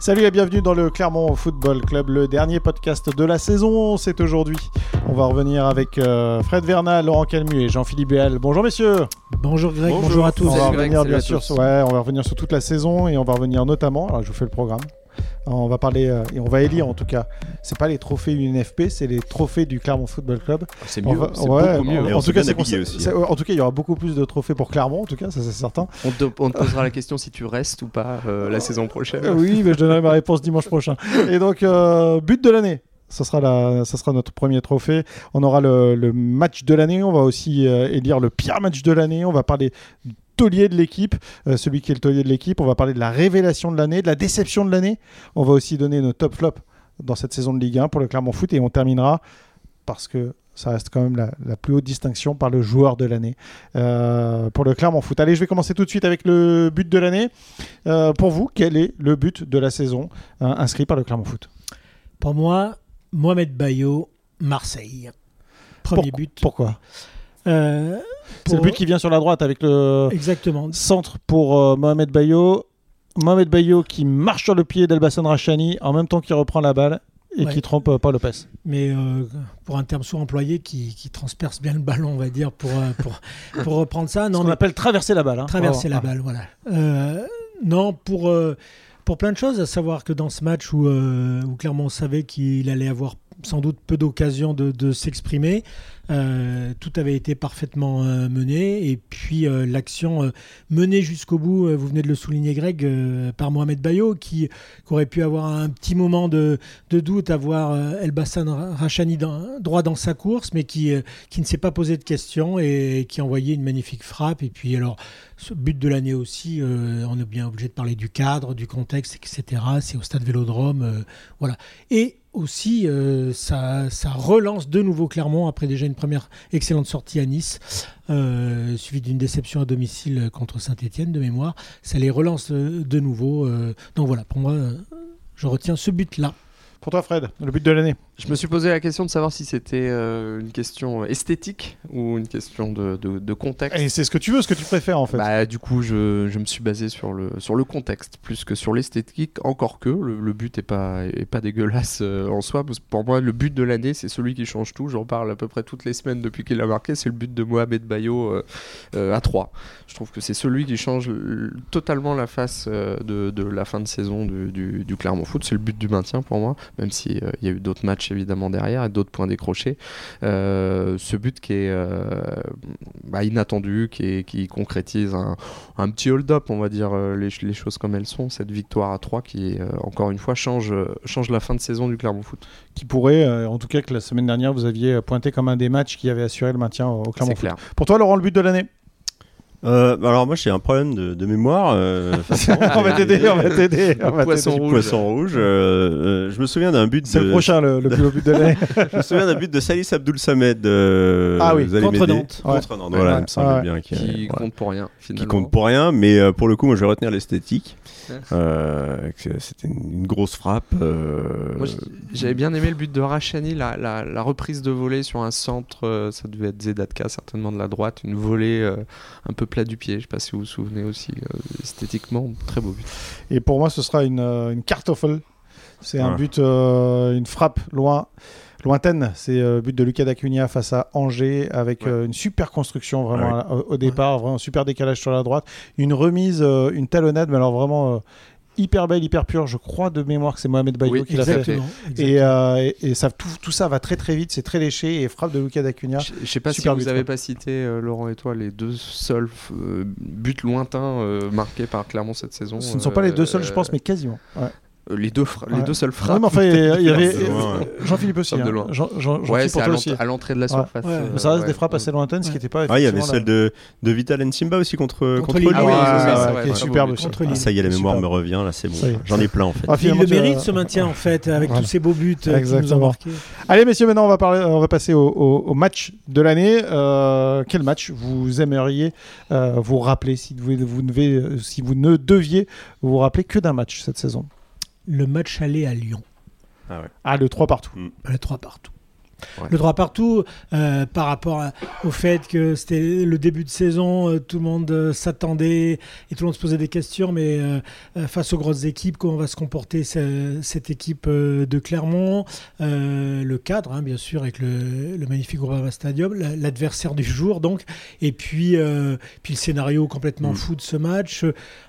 Salut et bienvenue dans le Clermont Football Club, le dernier podcast de la saison. C'est aujourd'hui. On va revenir avec euh, Fred Vernal, Laurent Calmu et Jean-Philippe Béal. Bonjour messieurs. Bonjour Greg, bonjour, à tous. On va Greg, revenir bien à sûr, sur, ouais, on va revenir sur toute la saison et on va revenir notamment. Alors je vous fais le programme. On va parler euh, et on va élire en tout cas. C'est pas les trophées UNFP, c'est les trophées du Clermont Football Club. C'est On mieux, va- c'est ouais, beaucoup mieux. En, Et en tout cas, bien c'est habillé pour- aussi. c'est- en tout cas, il y aura beaucoup plus de trophées pour Clermont. En tout cas, ça c'est certain. On te, on te posera la question si tu restes ou pas euh, la saison prochaine. Euh, Oui, mais je donnerai ma réponse dimanche prochain. Et donc, euh, but de l'année. Ça sera, la, ça sera notre premier trophée. On aura le, le match de l'année. On va aussi euh, élire le pire match de l'année. On va parler taulier de l'équipe, euh, celui qui est le taulier de l'équipe. On va parler de la révélation de l'année, de la déception de l'année. On va aussi donner nos top flops dans cette saison de Ligue 1 pour le Clermont Foot. Et on terminera, parce que ça reste quand même la, la plus haute distinction, par le joueur de l'année euh, pour le Clermont Foot. Allez, je vais commencer tout de suite avec le but de l'année. Euh, pour vous, quel est le but de la saison euh, inscrit par le Clermont Foot? Pour moi, Mohamed Bayo, Marseille. Premier Pour- but. Pourquoi? Euh, C'est le but qui vient sur la droite avec le Exactement. centre pour euh, Mohamed Bayo. Mohamed Bayo qui marche sur le pied d'Elbassan Rachani en même temps qu'il reprend la balle et Ouais. qui trompe euh, Paul Lopez. Mais euh, pour un terme sous-employé qui, qui transperce bien le ballon, on va dire, pour, pour, pour reprendre ça. Ce qu'on mais appelle traverser la balle. hein. traverser la balle, voilà. Non, pour, pour plein de choses, à savoir que dans ce match où, où Clermont savait qu'il allait avoir sans doute peu d'occasions de, s'exprimer, euh, tout avait été parfaitement euh, mené. Et puis euh, l'action menée jusqu'au bout, vous venez de le souligner Greg, par Mohamed Bayo, qui, aurait pu avoir un petit moment de, de doute, avoir euh, Elbassan Rachani droit dans sa course, mais qui, qui ne s'est pas posé de questions et qui a envoyé une magnifique frappe. Et puis alors, ce but de l'année aussi, on est bien obligé de parler du cadre, du contexte, etc. C'est au stade Vélodrome, voilà. Et aussi, euh, ça, relance de nouveau Clermont après déjà une première excellente sortie à Nice, euh, suivie d'une déception à domicile contre Saint-Etienne de mémoire. Ça les relance euh, de nouveau. donc voilà, pour moi, je retiens ce but-là. Pour toi, Fred, le but de l'année? Je me suis posé la question de savoir si c'était euh, une question esthétique ou une question de, de- de contexte. Et c'est ce que tu veux, ce que tu préfères en fait. Bah, du coup, je, je me suis basé sur le, sur le contexte plus que sur l'esthétique, encore que le, le but est pas, est pas dégueulasse euh, en soi. parce que Pour moi, le but de l'année, c'est celui qui change tout. J'en parle à peu près toutes les semaines depuis qu'il a marqué. C'est le but de Mohamed Bayo euh, à 3. Je trouve que c'est celui qui change totalement la face de, de la fin de saison du, du, du Clermont Foot. C'est le but du maintien pour moi, même s'il y a eu d'autres matchs évidemment derrière et d'autres points décrochés. Euh, ce but qui est euh, bah, inattendu, qui, est- qui concrétise un, un petit hold-up, on va dire euh, les, les choses comme elles sont. Cette victoire à 3 qui, encore une fois, change, change la fin de saison du Clermont Foot. Qui pourrait, en tout cas, que la semaine dernière, vous aviez pointé comme un des matchs qui avait assuré le maintien au Clermont Foot. clair. Pour toi, Laurent, le but de l'année? Euh, alors moi j'ai un problème de, de mémoire. euh. On va t'aider, on va t'aider. on va Poisson t'aider. rouge. Poisson rouge. euh, euh, je me souviens d'un but. C'est de- le prochain, le, le plus beau but de l'année. Je me souviens d'un but de Salis Abdoul Samed. euh, Ah oui, vous allez contre. Nantes. Contre Nantes. Ouais. Voilà, Ouais. il me semble Ouais. bien. qu'il- Qui voilà. compte pour rien, Qui finalement. compte pour rien, mais euh, pour le coup, moi je vais retenir l'esthétique. Ouais. Euh, que C'était une, une grosse frappe. euh, Moi, j'avais bien aimé le but de Rachani, la, la- la reprise de volée sur un centre, euh, ça devait être Zedatka, certainement de la droite, une volée euh, un peu plat du pied, je sais pas si vous vous souvenez aussi, euh, esthétiquement, très beau but. Et pour moi, ce sera une, euh, une kartoffel. C'est un but, euh, une frappe loin, lointaine. C'est euh, le but de Lucas Dacunia face à Angers avec Ouais. euh, une super construction vraiment Ah à- au, au départ, vraiment un super décalage sur la droite, une remise, euh, une talonnade, mais alors vraiment hyper belle, hyper pure. Je crois de mémoire que c'est Mohamed Bayo Oui, qui l'a fait. Exactement. Et, euh, et, et ça, tout, tout ça va très très vite, c'est très léché et frappe de Lucas Dacunia. Je je sais pas si vous but, avez ouais. pas cité, euh, Laurent et toi, les deux seuls euh, buts lointains marqués par Clermont cette saison. Ce ne sont pas les deux seuls, je pense, mais quasiment. Ouais. Euh, les, deux fra- les deux seules Ouais, frappes. mais enfin, il y, avait ouais. Jean-Philippe aussi. Frappe de hein. loin. Jean, Jean, Ouais, Jean-Philippe c'est pour à toi l'ent- aussi. à l'entrée de la surface. Ouais. euh, Mais ça reste ouais. des frappes assez lointaines, ce qui n'était pas. Ah, il y avait celle de, de Vital Nsimba aussi contre, Contre contre. Ah oui, qui est très superbe beau aussi. Contre Ah, ça y est, la mémoire me revient, là, c'est bon. J'en ai plein en fait. Ah, Il le mérite ce maintien en fait, avec tous ces beaux buts euh, Exactement. marqués. Allez, messieurs, maintenant on va, parler, on va passer au, match de l'année. Euh, quel match vous aimeriez vous rappeler si vous, vous devez- si vous ne deviez vous rappeler que d'un match cette saison? Le match aller à Lyon, Ah, le 3 partout. le 3 partout. Ouais. Le droit partout, euh, par rapport à- au fait que c'était le début de saison, euh, tout le monde euh, s'attendait et tout le monde se posait des questions, mais face aux grosses équipes, comment va se comporter ce- cette équipe de Clermont Le cadre, hein, bien sûr, avec le, le magnifique Groupama Stadium, la- l'adversaire du jour, donc, et puis, puis le scénario complètement Mm. fou de ce match.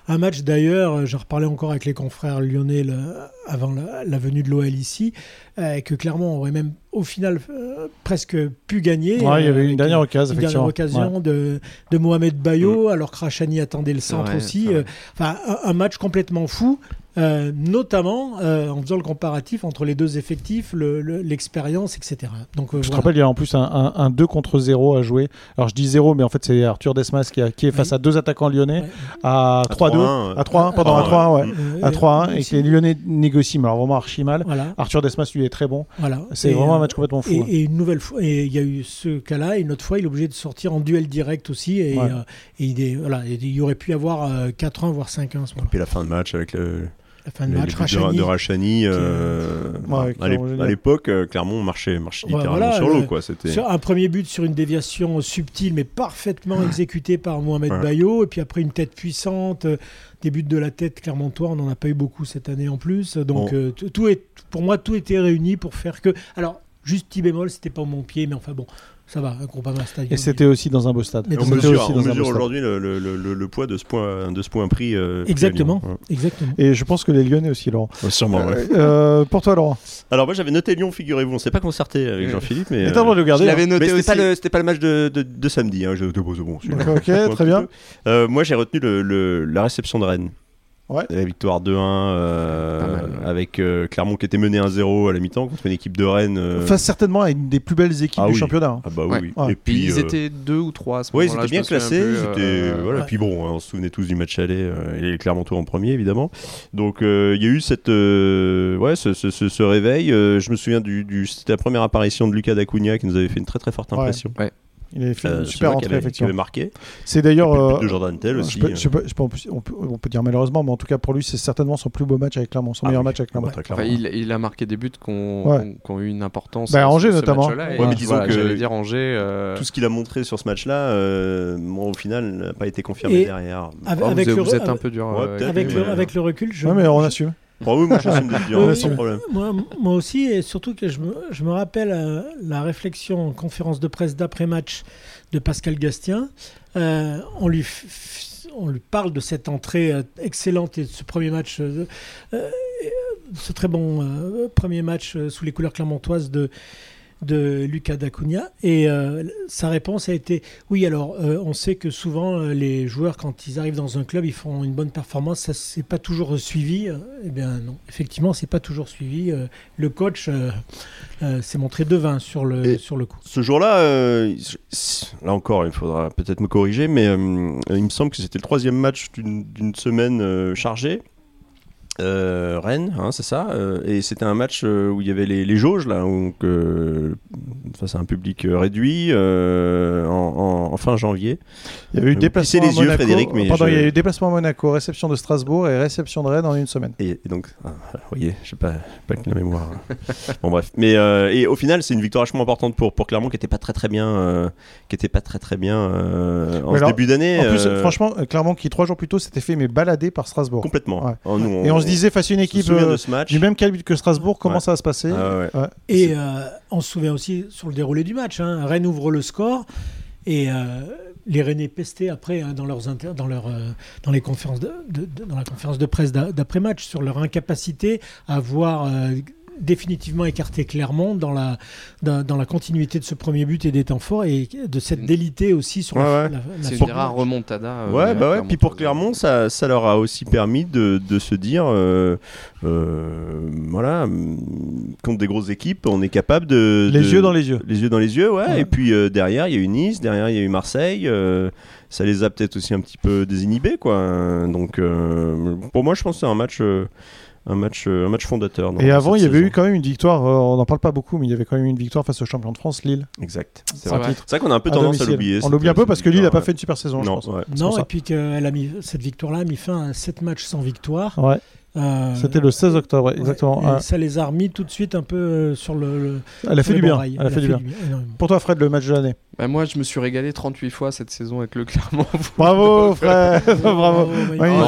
Un match d'ailleurs, j'en reparlais encore avec les confrères lyonnais le- avant la, la venue de l'OL ici, euh, que Clermont aurait même au final euh, presque pu gagner. Ouais, il y avait euh, une dernière occasion, une dernière occasion de, de Mohamed Bayo, alors que Rachani attendait le centre aussi. euh, Enfin, un, un match complètement fou, euh, notamment euh, en faisant le comparatif entre les deux effectifs, le- le- l'expérience, etc. Donc, euh, Je te voilà. rappelle, il y a en plus un, un, un 2 contre 0 à jouer. Alors je dis 0, mais en fait c'est Arthur Desmas qui, a- qui est face Oui. à deux attaquants lyonnais Ouais. à 3-2, 3-1, à 3-1, pardon, à 3-1, ouais. Euh, À 3-1, et que les lyonnais négocient, mais alors vraiment archi mal. Voilà. Arthur Desmas, lui, est très bon. voilà. C'est Et, vraiment euh, un match complètement fou. Et, hein. et une nouvelle fois, et il y a eu ce cas-là, et une autre fois, il est obligé de sortir en duel direct aussi, et, Ouais. euh, et il, est- voilà, et il y aurait pu y avoir euh, 4-1, voire 5-1 à ce moment-là. Puis la fin de match avec le, La fin de match, Rachani, de Rachani. euh, Ouais, à l'époque, euh, Clermont marchait, marchait Ouais, littéralement voilà, sur l'eau. le- quoi. C'était un premier but sur une déviation subtile mais parfaitement exécutée par Mohamed Ouais. Bayo et puis après une tête puissante, euh, des buts de la tête Clermontois, on n'en a pas eu beaucoup cette année en plus. Donc Bon. euh, tout est, pour moi tout était réuni pour faire que. Alors juste petit bémol, c'était pas mon pied, mais enfin bon, ça va, un Groupama Stadium. Et c'était aussi dans un beau stade. Mais on mesure, aussi on dans un mesure aujourd'hui le, le- le- le- le poids de ce point, de ce point pris. euh, Exactement. Exactement. Et je pense que les Lyonnais aussi, Laurent. Sûrement, ouais. Euh, pour toi, Laurent. Alors moi j'avais noté Lyon, figurez-vous, on s'est pas concerté avec Ouais. Jean-Philippe, mais de le Je l'avais hein. mais noté c'était aussi. pas le c'était pas le match de, de, de samedi. Hein, je, de, bon, c'est bon, celui-là. Ok, très bien. Euh, moi j'ai retenu le, le- la réception de Rennes. Ouais. La victoire 2-1 euh, avec euh, Clermont qui était mené 1-0 à la mi-temps contre une équipe de Rennes. euh, Face certainement à une des plus belles équipes Ah du oui. championnat. hein. Ah bah oui, Ouais. Et Puis ils euh, étaient deux ou trois à ce Ouais, ils étaient bien classés. étaient- euh, voilà. ouais. Et puis bon, hein, on se souvenait tous du match aller euh, et les Clermontois en premier, évidemment. Donc euh, il y a eu cette, euh, ouais, ce, ce- ce- ce réveil. Euh, je me souviens du, du- c'était la première apparition de Lucas Dacunha qui nous avait fait une très très forte Ouais. Il avait fait Euh, une c'est super vrai entrée, qu'il avait- qu'il effectivement. avait marqué. C'est d'ailleurs. euh, de Jordan Tell je aussi. peux- je peux- je peux- on, peut, on peut dire malheureusement, mais en tout cas pour lui, c'est certainement son plus beau match avec Clermont, son Ah meilleur oui. match avec Clermont. Très Enfin, il, il a marqué des buts qui ont, Ouais. eu une importance. Bah, euh, Angers, ce- notamment. Ouais, mais disons voilà, que- J'allais dire Angers. euh, Tout ce qu'il a montré sur ce match-là, euh, moi, au final, n'a pas été confirmé Et- derrière. Avec, oh, avec vous, le, vous êtes un peu dur. Ouais, euh, avec mais- le, avec le recul, je, Ouais, mais on assume. Oui, moi je suis de dire, Oui, sans oui. problème. Moi, moi aussi, et surtout que je me, je me rappelle euh, la réflexion en conférence de presse d'après-match de Pascal Gastien. Euh, on, lui on lui parle de cette entrée euh, excellente et de ce premier match, euh, ce très bon premier match sous les couleurs clermontoises de, de Lucas Dacunia. Et euh, sa réponse a été oui, alors euh, on sait que souvent euh, les joueurs, quand ils arrivent dans un club, ils font une bonne performance. Ça, c'est pas toujours suivi. Eh bien, non. Effectivement, c'est pas toujours suivi. Le coach euh, s'est montré devin sur le, Et- sur le coup. Ce jour-là, là encore, il faudra peut-être me corriger, mais il me semble que c'était le troisième match d'une d'une semaine chargée. Euh, Rennes, hein, c'est ça. euh, et c'était un match euh, où il y avait les, les jauges, là, euh, face à un public euh, réduit euh, en, en- en fin janvier. Il y avait eu déplacement à les yeux, Monaco. Frédéric, mais Pardon, je- il y a eu déplacement à Monaco, réception de Strasbourg et réception de Rennes en une semaine. Et, et donc, ah, vous voyez, je sais pas, pas que la mémoire. bon bref, mais euh, et au final, c'est une victoire vachement importante pour pour Clermont qui était pas très très bien, euh, qui était pas très très bien euh, en Mais ce alors, début d'année. En plus, euh, franchement, Clermont qui trois jours plus tôt s'était fait mais balader par Strasbourg. complètement. Ouais. Oh, nous, Et on se disait face à une équipe euh, du même calibre que Strasbourg, comment Ouais. ça va se passer Ah ouais. Ouais. Et euh, on se souvient aussi sur le déroulé du match. hein, Rennes ouvre le score et euh, les Rennais pestaient après hein, dans, leurs dans, leur, euh, dans, les conférences dans la conférence de presse d'a- d'après-match sur leur incapacité à voir euh, définitivement écarté Clermont dans la, dans, dans la continuité de ce premier but et des temps forts et de cette délité aussi sur Ouais, la, ouais. la- la C'est une rare remontada. euh, Ouais, bah ouais. Puis pour Clermont, ça, ça leur a aussi permis de, de se dire, euh, euh, voilà, hum, contre des grosses équipes, on est capable de Les de- yeux dans les yeux. Les yeux dans les yeux, ouais. Ouais. Et puis euh, derrière, il y a eu Nice, derrière, il y a eu Marseille. euh, ça les a peut-être aussi un petit peu désinhibés, quoi. Donc, euh, pour moi, je pense que c'est un match, euh, un match, euh, un match fondateur. dans Et avant, il y avait eu quand même une victoire, euh, on n'en parle pas beaucoup, mais il y avait quand même une victoire face au champion de France, Lille. Exact. C'est vrai. vrai. C'est vrai qu'on a un peu à tendance à l'oublier. On l'oublie un peu parce que Lille n'a pas fait une super saison, je Non, pense. ouais. C'est pour Non, et puis que elle a mis, cette victoire-là a mis fin à sept matchs sans victoire. Ouais. Euh, C'était le 16 octobre, ouais, ouais, exactement. et Ah, Ça les a remis tout de suite un peu euh, sur le. le- elle a fait du bien. Elle a fait du bien. Pour toi, Fred, le match de l'année. Bah, moi, je me suis régalé 38 fois cette saison avec le Clermont. Bravo, Fred. Bravo.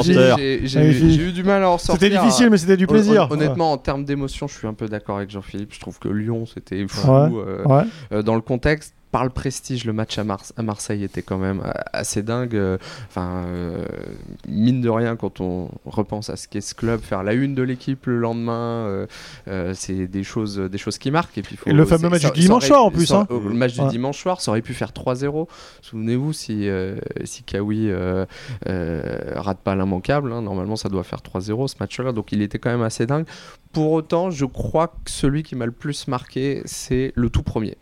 j'ai- eu, du mal à en sortir. C'était difficile, mais c'était du plaisir. Hon- Honnêtement, en termes d'émotion, je suis un peu d'accord avec Jean-Philippe. Je trouve que Lyon, c'était fou. Ouais. euh, Ouais. euh, dans le contexte, par le prestige, le match à, Mars- à Marseille était quand même euh, assez dingue. euh, Enfin, euh, mine de rien, quand on repense à ce qu'est ce club, faire la une de l'équipe le lendemain, euh, euh, c'est des choses, des choses qui marquent. Et, puis, faut- Et le fameux match ça- du dimanche soir, en plus, ça- hein. Le match Ouais. du dimanche soir, ça aurait pu faire 3-0. Souvenez-vous si, si Kawi rate pas l'immanquable. hein, normalement, ça doit faire 3-0 ce match-là. Donc, il était quand même assez dingue. Pour autant, je crois que celui qui m'a le plus marqué, c'est le tout premier.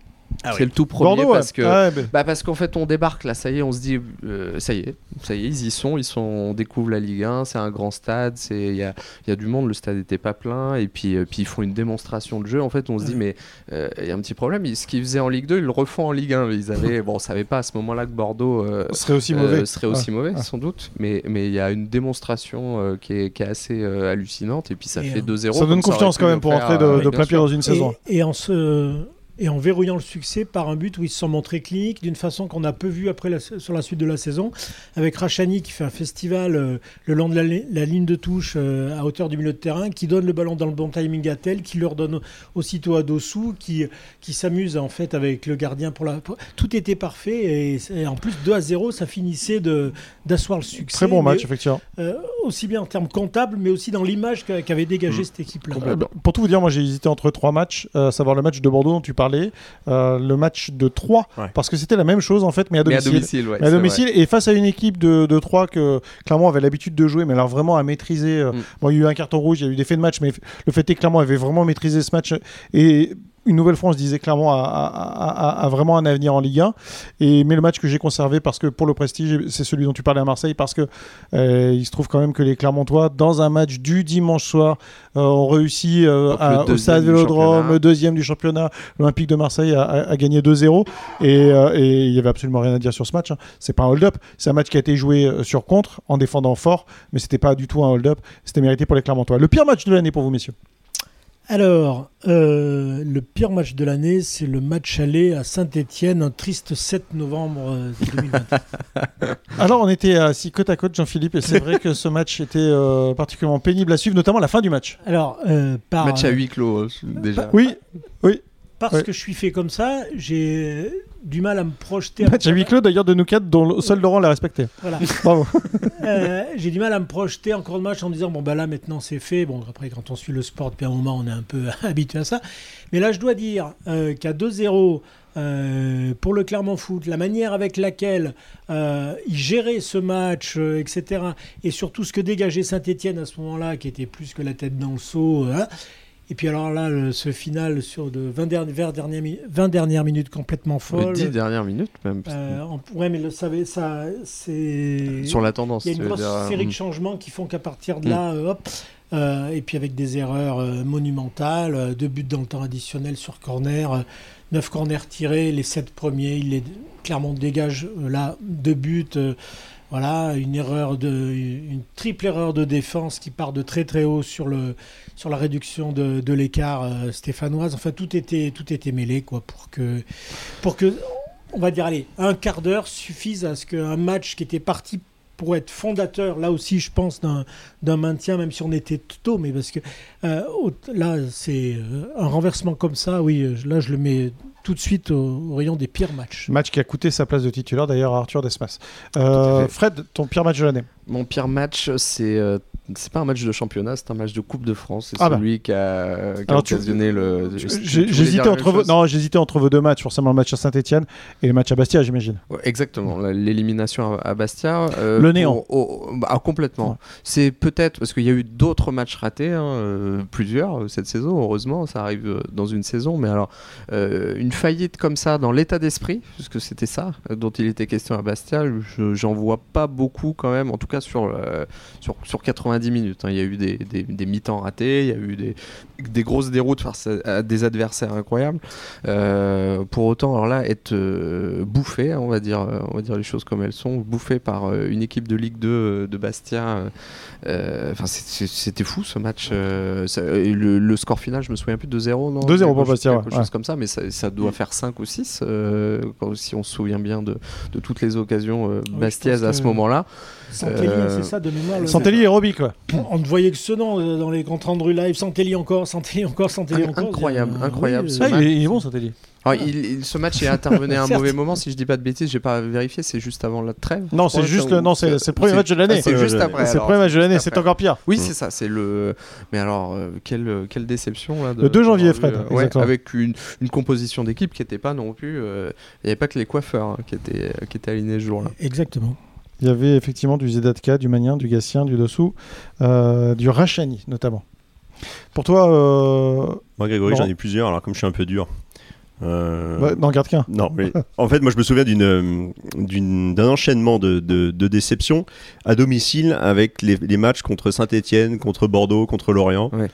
C'est le tout premier Ah Bordeaux, parce ouais. que Ouais, mais- bah parce qu'en fait on débarque là, ça y est, on se dit euh, ça y est, ça y est, ils y sont, ils sont, on découvre la Ligue 1, c'est un grand stade, c'est il y a, il y a du monde, le stade était pas plein et puis euh, puis ils font une démonstration de jeu. En fait, on se dit mais euh, il y a un petit problème, Ils- ce qu'ils faisaient en Ligue 2, ils le refont en Ligue 1. Ils avaient bon, on savait pas à ce moment-là que Bordeaux euh, serait aussi euh, mauvais. serait aussi mauvais sans doute, mais mais il y a une démonstration euh, qui, est, qui est assez euh, hallucinante et puis ça Et, fait euh, 2-0. Ça donne confiance quand même pour entrer de, de plein pied dans une saison. Et, et en se et en verrouillant le succès par un but où ils se sont montrés cliniques d'une façon qu'on a peu vu après la- sur la suite de la saison, avec Rachani qui fait un festival euh, le long de la, li- la ligne de touche euh, à hauteur du milieu de terrain, qui donne le ballon dans le bon timing à tel, qui leur donne aussitôt à Dossou, qui, qui s'amuse en fait avec le gardien pour la. pour- Tout était parfait et, et en plus 2 à 0, ça finissait de d'asseoir le succès. Très bon mais, match, effectivement. euh, aussi bien en termes comptables, mais aussi dans l'image qu'a- qu'avait dégagé Mm. cette équipe-là. Pour tout vous dire, moi j'ai hésité entre trois matchs, à savoir le match de Bordeaux dont tu parlais, euh, le match de Troyes, Ouais. parce que c'était la même chose en fait, mais à Mais à domicile. domicile, ouais, Mais à c'est domicile et face à une équipe de, de 3 que Clermont avait l'habitude de jouer, mais alors vraiment à maîtriser. euh, Mm. bon, il y a eu un carton rouge, il y a eu des faits de match, mais le fait est que Clermont avait vraiment maîtrisé ce match. Et une nouvelle fois, on se disait Clermont a, a- a- a vraiment un avenir en Ligue 1. Et, mais le match que j'ai conservé, parce que pour le prestige, c'est celui dont tu parlais à Marseille, parce que euh, il se trouve quand même que les Clermontois, dans un match du dimanche soir, euh, ont réussi euh, à- au stade Vélodrome, deuxième du championnat, l'Olympique de Marseille a, gagné 2-0. Et, il y avait absolument rien à dire sur ce match. hein. C'est pas un hold-up, c'est un match qui a été joué sur contre, en défendant fort, mais c'était pas du tout un hold-up. C'était mérité pour les Clermontois. Le pire match de l'année pour vous, messieurs. Alors, euh, le pire match de l'année, c'est le match aller à Saint-Etienne, un triste 7 novembre euh, 2020. Alors, on était assis côte à côte, Jean-Philippe, et c'est vrai que ce match était euh, particulièrement pénible à suivre, notamment la fin du match. Alors, euh, par, Match à huis clos euh, déjà. Oui, parce ouais. que je suis fait comme ça, j'ai du mal à me projeter. match à huis clos d'ailleurs de nous quatre, dont seul Laurent l'a respecté. Voilà. Bravo. Euh, j'ai du mal à me projeter encore de match en me disant bon bah là maintenant c'est fait. Bon après quand on suit le sport depuis un moment on est un peu habitué à ça. Mais là je dois dire euh, qu'à 2-0 euh, pour le Clermont Foot, la manière avec laquelle euh, il gérait ce match, euh, etc. Et surtout ce que dégageait Saint-Etienne à ce moment-là, qui était plus que la tête dans le seau. hein. Et puis alors là, le- ce final sur de 20, dernières, vers dernières mi- 20 dernières minutes complètement Les folle. 10 dernières minutes même. Euh, en- ouais, mais le, ça, ça, c'est. Sur la tendance. Il y a une grosse dire, série de mm. changements qui font qu'à partir de là, euh, hop, euh, et puis avec des erreurs euh, monumentales, euh, deux buts dans le temps additionnel sur corner, euh, neuf corners tirés, les sept premiers, il est clairement dégage euh, là deux buts. Voilà, une triple erreur de défense qui part de très très haut sur le, sur la réduction de, l'écart euh, stéphanoise. Enfin, tout était, tout était mêlé quoi pour que, pour que, on va dire, allez, un quart d'heure suffise à ce qu'un match qui était parti pour être fondateur, là aussi, je pense, d'un d'un maintien, même si on était tôt, mais parce que euh, là, c'est euh, un renversement comme ça, oui, là, je le mets tout de suite au, au rayon des pires matchs. Match qui a coûté sa place de titulaire d'ailleurs à Arthur Desmas. Euh. Fred, ton pire match de l'année? Mon pire match, c'est euh, c'est pas un match de championnat, c'est un match de Coupe de France. C'est Ah bah. celui qui a, qui a tu- occasionné le. tu- voulais J'hésitais entre, vos... non, j'hésitais entre vos deux matchs, forcément le match à Saint-Etienne et le match à Bastia, j'imagine. Ouais, exactement, l'élimination à, Bastia. euh, Le néant. pour- bah, ah, complètement. Ouais. C'est peut-être parce qu'il y a eu d'autres matchs ratés, hein, euh, plusieurs euh, cette saison. Heureusement, ça arrive dans une saison. Mais alors, euh, une faillite comme ça dans l'état d'esprit, puisque c'était ça dont il était question à Bastia, je- j'en vois pas beaucoup quand même. En tout cas sur sur, sur 90 90 minutes. hein. Il y a eu des, des, des mi-temps ratés, il y a eu des, des grosses déroutes face à, des adversaires incroyables. Euh, pour autant, alors là, être euh, bouffé, hein, on va dire, euh, on va dire les choses comme elles sont, bouffé par euh, une équipe de Ligue 2 euh, de Bastia. Enfin, c'était fou ce match. euh, ça- et le, le score final, je me souviens plus de 0 non? 2-0 pour Quelque chose- Bastia, quelque ouais, chose ouais. comme ça, mais ça, ça doit faire 5 ou 6 euh, quand- si on se souvient bien de, de toutes les occasions euh, bastiaises à ce que- moment-là. Santelli, Euh, c'est ça de mémoire. le- Santelli et Robic, quoi. On ne voyait que ce nom dans les comptes rendus live. Santelli encore, Santelli encore, Santelli Inc- encore. incroyable, Euh, incroyable, oui, ce euh, Ah, match. il, est, bon, Santelli. Alors, il- il- ce match est intervenu à un mauvais moment, si je dis pas de bêtises, j'ai pas vérifié, c'est juste avant la trêve. Non, c'est juste le, non, c'est le premier match de l'année. Ah, c'est juste après. C'est le premier match de l'année, c'est encore pire. Oui, Mm. c'est ça, c'est le. Mais alors, euh, quelle, quelle déception là. de- Le 2 janvier, Fred, euh, ouais, avec une, une composition d'équipe qui n'était pas non plus. euh, Il n'y avait pas que les coiffeurs hein, qui, étaient, qui étaient alignés ce jour-là. Exactement. Il y avait effectivement du Zedatka, du Magnin, du Gatien, du Dossou, euh, du Rachani notamment. Pour toi, euh... Moi, Grégory, j'en ai plusieurs, alors comme je suis un peu dur. euh, bah, n'en garde qu'un. Non, mais en fait, moi, je me souviens d'une, euh, d'une- d'un enchaînement de, de, de déceptions à domicile avec les, les matchs contre Saint-Etienne, contre Bordeaux, contre Lorient, Ouais.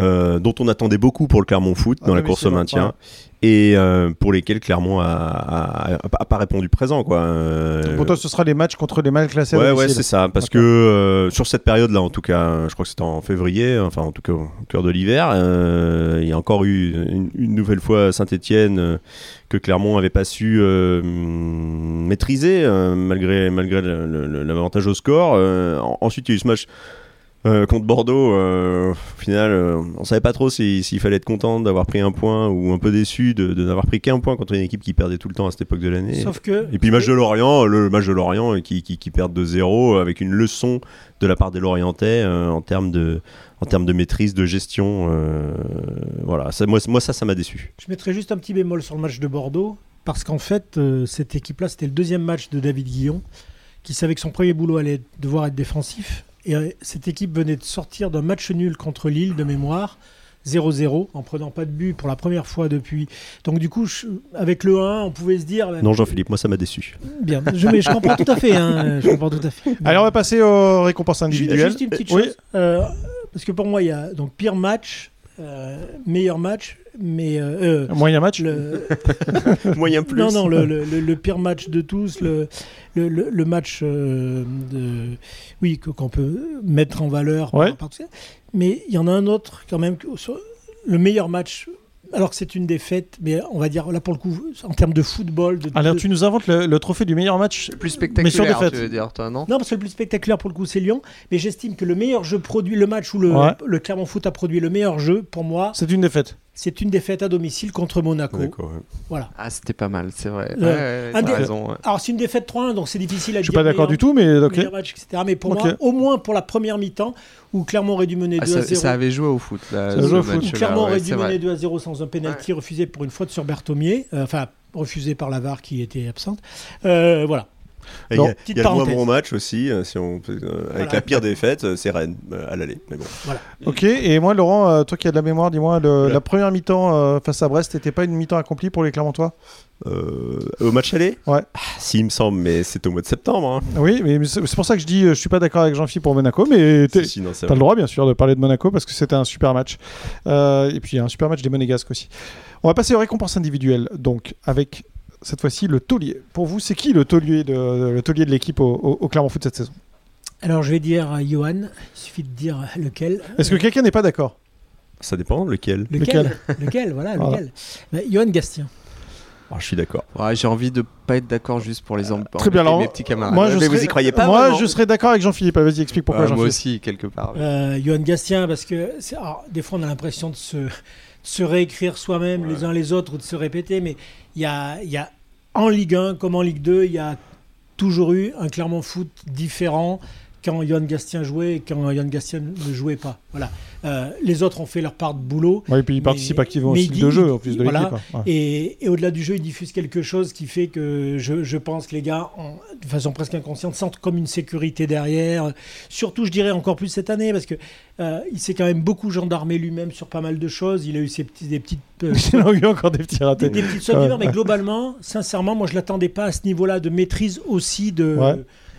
Euh, dont on attendait beaucoup pour le Clermont Foot dans la domicile, course au maintien, et euh, pour lesquels Clermont a, pas répondu présent. Quoi. Euh, Pour toi, ce sera les matchs contre les mal classés. Ouais, ouais, c'est ça. Parce que euh, sur cette période-là, en tout cas, je crois que c'était en février, enfin en tout cas au cœur de l'hiver, il y a encore eu une, une nouvelle fois Saint-Etienne que Clermont avait pas su maîtriser malgré, malgré l'avantage au score. En- ensuite, il y a eu ce match. Euh, contre Bordeaux, euh, au final, euh, on savait pas trop si- s'il fallait être content d'avoir pris un point ou un peu déçu de, de n'avoir pris qu'un point contre une équipe qui perdait tout le temps à cette époque de l'année. Sauf que. Et puis le match de Lorient, le match de Lorient euh, qui, qui, qui perd 2-0 avec une leçon de la part des Lorientais euh, en termes de en termes de maîtrise, de gestion. euh, voilà, ça, moi, moi ça, ça m'a déçu. Je mettrais juste un petit bémol sur le match de Bordeaux, parce qu'en fait, euh, cette équipe-là, c'était le deuxième match de David Guillon, qui savait que son premier boulot allait devoir être défensif. Et euh, cette équipe venait de sortir d'un match nul contre Lille, de mémoire, 0-0, en prenant pas de but pour la première fois depuis. Donc du coup, je- avec le 1, on pouvait se dire... Non, Jean-Philippe, moi ça m'a déçu. Bien, je, mais je comprends tout à fait. hein, je comprends tout à fait. Allez, on va passer aux récompenses individuelles. Juste une petite Oui. chose. euh, parce que pour moi, il y a donc pire match, euh, meilleur match, mais... euh, euh, Moyen match. le, Moyen plus. Non, non, le, le- le- le pire match de tous, le, le, match euh, de, oui, que- qu'on peut mettre en valeur. par- Ouais. par tout ça. Mais il y en a un autre quand même, le meilleur match, alors que c'est une défaite, mais on va dire là pour le coup, en termes de football. De, Alors, de- tu nous inventes le, le trophée du meilleur match. Plus sur spectaculaire, défaite. tu veux dire, toi, non Non, parce que le plus spectaculaire pour le coup, c'est Lyon. Mais j'estime que le meilleur jeu produit, le match où le, Ouais. le Clermont Foot a produit le meilleur jeu, pour moi, C'est une défaite. C'est une défaite à domicile contre Monaco. Ouais. Voilà. Ah, c'était pas mal, c'est vrai. Le- Ouais, raison. ouais. Alors, c'est une défaite 3-1, donc c'est difficile à Je suis dire. pas d'accord du tout, mais ok. meilleur match, etc. Mais pour Ok. moi, au moins pour la première mi-temps, où Clermont aurait dû mener Ah, 2 à ça, 0. ça avait joué au foot, là, Ça foot. Clermont ouais, aurait dû vrai. mener 2 à 0 sans un penalty refusé pour une faute sur Berthomier, euh, enfin refusé par la VAR qui était absente. Euh, voilà. Et Il y a, y a le moins bon match aussi, euh, si on euh, avec Voilà. la pire défaite, euh, c'est Rennes euh, à l'aller. Mais bon. Ok, et moi, Laurent, euh, toi qui as de la mémoire, dis-moi, le- la première mi-temps euh, face à Brest, n'était pas une mi-temps accomplie pour les Clermontois? Euh, au match aller? Ouais. Ah, Si, il me semble, mais c'est au mois de septembre. Hein. Oui, mais c'est pour ça que je dis, je suis pas d'accord avec Jean-Philippe pour Monaco, mais Si, si, T'as vrai. le droit, bien sûr, de parler de Monaco parce que c'était un super match. Euh, et puis un super match des Monégasques aussi. On va passer aux récompenses individuelles. Donc, avec cette fois-ci le taulier. Pour vous, c'est qui le taulier de, le taulier de l'équipe au, au- au Clermont Foot cette saison? Alors je vais dire à Johan, il suffit de dire lequel. Est-ce que quelqu'un n'est pas d'accord? Ça dépend, lequel Lequel? Lequel, voilà, Voilà. lequel Bah, Johan Gastien. Ah, Je suis d'accord. Ouais, J'ai envie de pas être d'accord juste pour les em- Très bien, alors, mes petits camarades. moi, je mais serais- vous y croyez pas Moi, vraiment je serais d'accord avec Jean-Philippe. Vas-y, explique pourquoi Ouais, Moi aussi, quelque part. Euh, Johan Gastien, parce que alors, des fois on a l'impression de se, de se réécrire soi-même les uns les autres ou de se répéter, mais il y a, en Ligue 1 comme en Ligue 2, il y a toujours eu un Clermont Foot différent quand Johan Gastien jouait et quand Johan Gastien ne jouait pas. Voilà. Euh, les autres ont fait leur part de boulot. Oui, puis il Mais- participe activement au il de jeu en plus de voilà. l'équipe. hein. Ouais. Et, et au-delà du jeu, il diffuse quelque chose qui fait que je, je pense que les gars, de façon presque inconsciente, sentent comme une sécurité derrière. Surtout, je dirais encore plus cette année, parce que euh, il s'est quand même beaucoup gendarmé lui-même sur pas mal de choses. Il a eu ses petits, des petites, euh, Il a eu encore des petits des, ratés. des petites sauts Ouais. mais globalement, sincèrement, moi, je l'attendais pas à ce niveau-là de maîtrise aussi de. Ouais.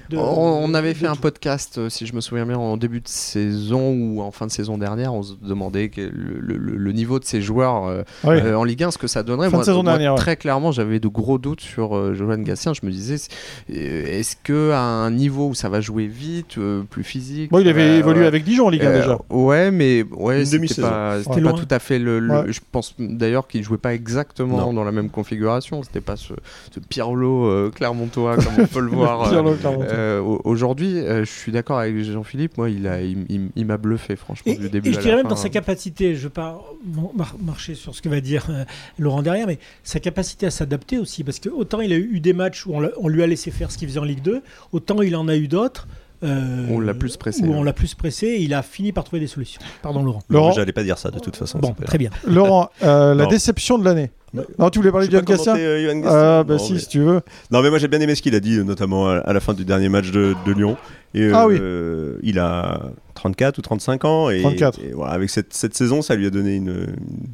De- On, on avait de fait un podcast, euh, si je me souviens bien, en début de saison ou en fin de saison dernière. On se demandait le, le- le niveau de ces joueurs euh, Ouais. euh, en Ligue 1, ce que ça donnerait. Fin de saison moi, dernière, ouais. Très clairement, j'avais de gros doutes sur euh, Johan Gatien. Je me disais, est-ce que à un niveau où ça va jouer vite, euh, plus physique Bon, il avait euh, évolué ouais. avec Dijon en Ligue 1 Euh, déjà. Ouais, mais ouais, Une c'était demi-saison. pas, tout à fait le. le- Ouais. Je pense d'ailleurs qu'il jouait pas exactement Non. dans la même configuration. C'était pas ce, ce Pirlo euh, Clermontois comme on peut le voir. euh, Pirlo. Euh, au- Aujourd'hui, euh, je suis d'accord avec Jean-Philippe. Moi, il a, il, il- il m'a bluffé, franchement, Et, du début et je à dirais la même fin. dans sa capacité, je ne veux pas mar- marcher sur ce que va dire euh, Laurent derrière, mais sa capacité à s'adapter aussi, parce que autant il a eu des matchs où on, lui a laissé faire ce qu'il faisait en Ligue 2, autant il en a eu d'autres. euh, On l'a plus pressé, Où ouais. on l'a plus pressé et il a fini par trouver des solutions. Pardon Laurent. Laurent J'allais pas dire ça de toute façon. Bon, très bien. Laurent, euh, la Non. déception de l'année. Non, tu voulais parler de Johan euh, Gatien Ah, bah Non, si, mais- si tu veux. Non, mais moi j'ai bien aimé ce qu'il a dit, notamment à, la fin du dernier match de, de Lyon. Et, Ah oui. euh, il a 34 ou 35 ans. Et, 34. et voilà, avec cette, cette saison, ça lui a donné une,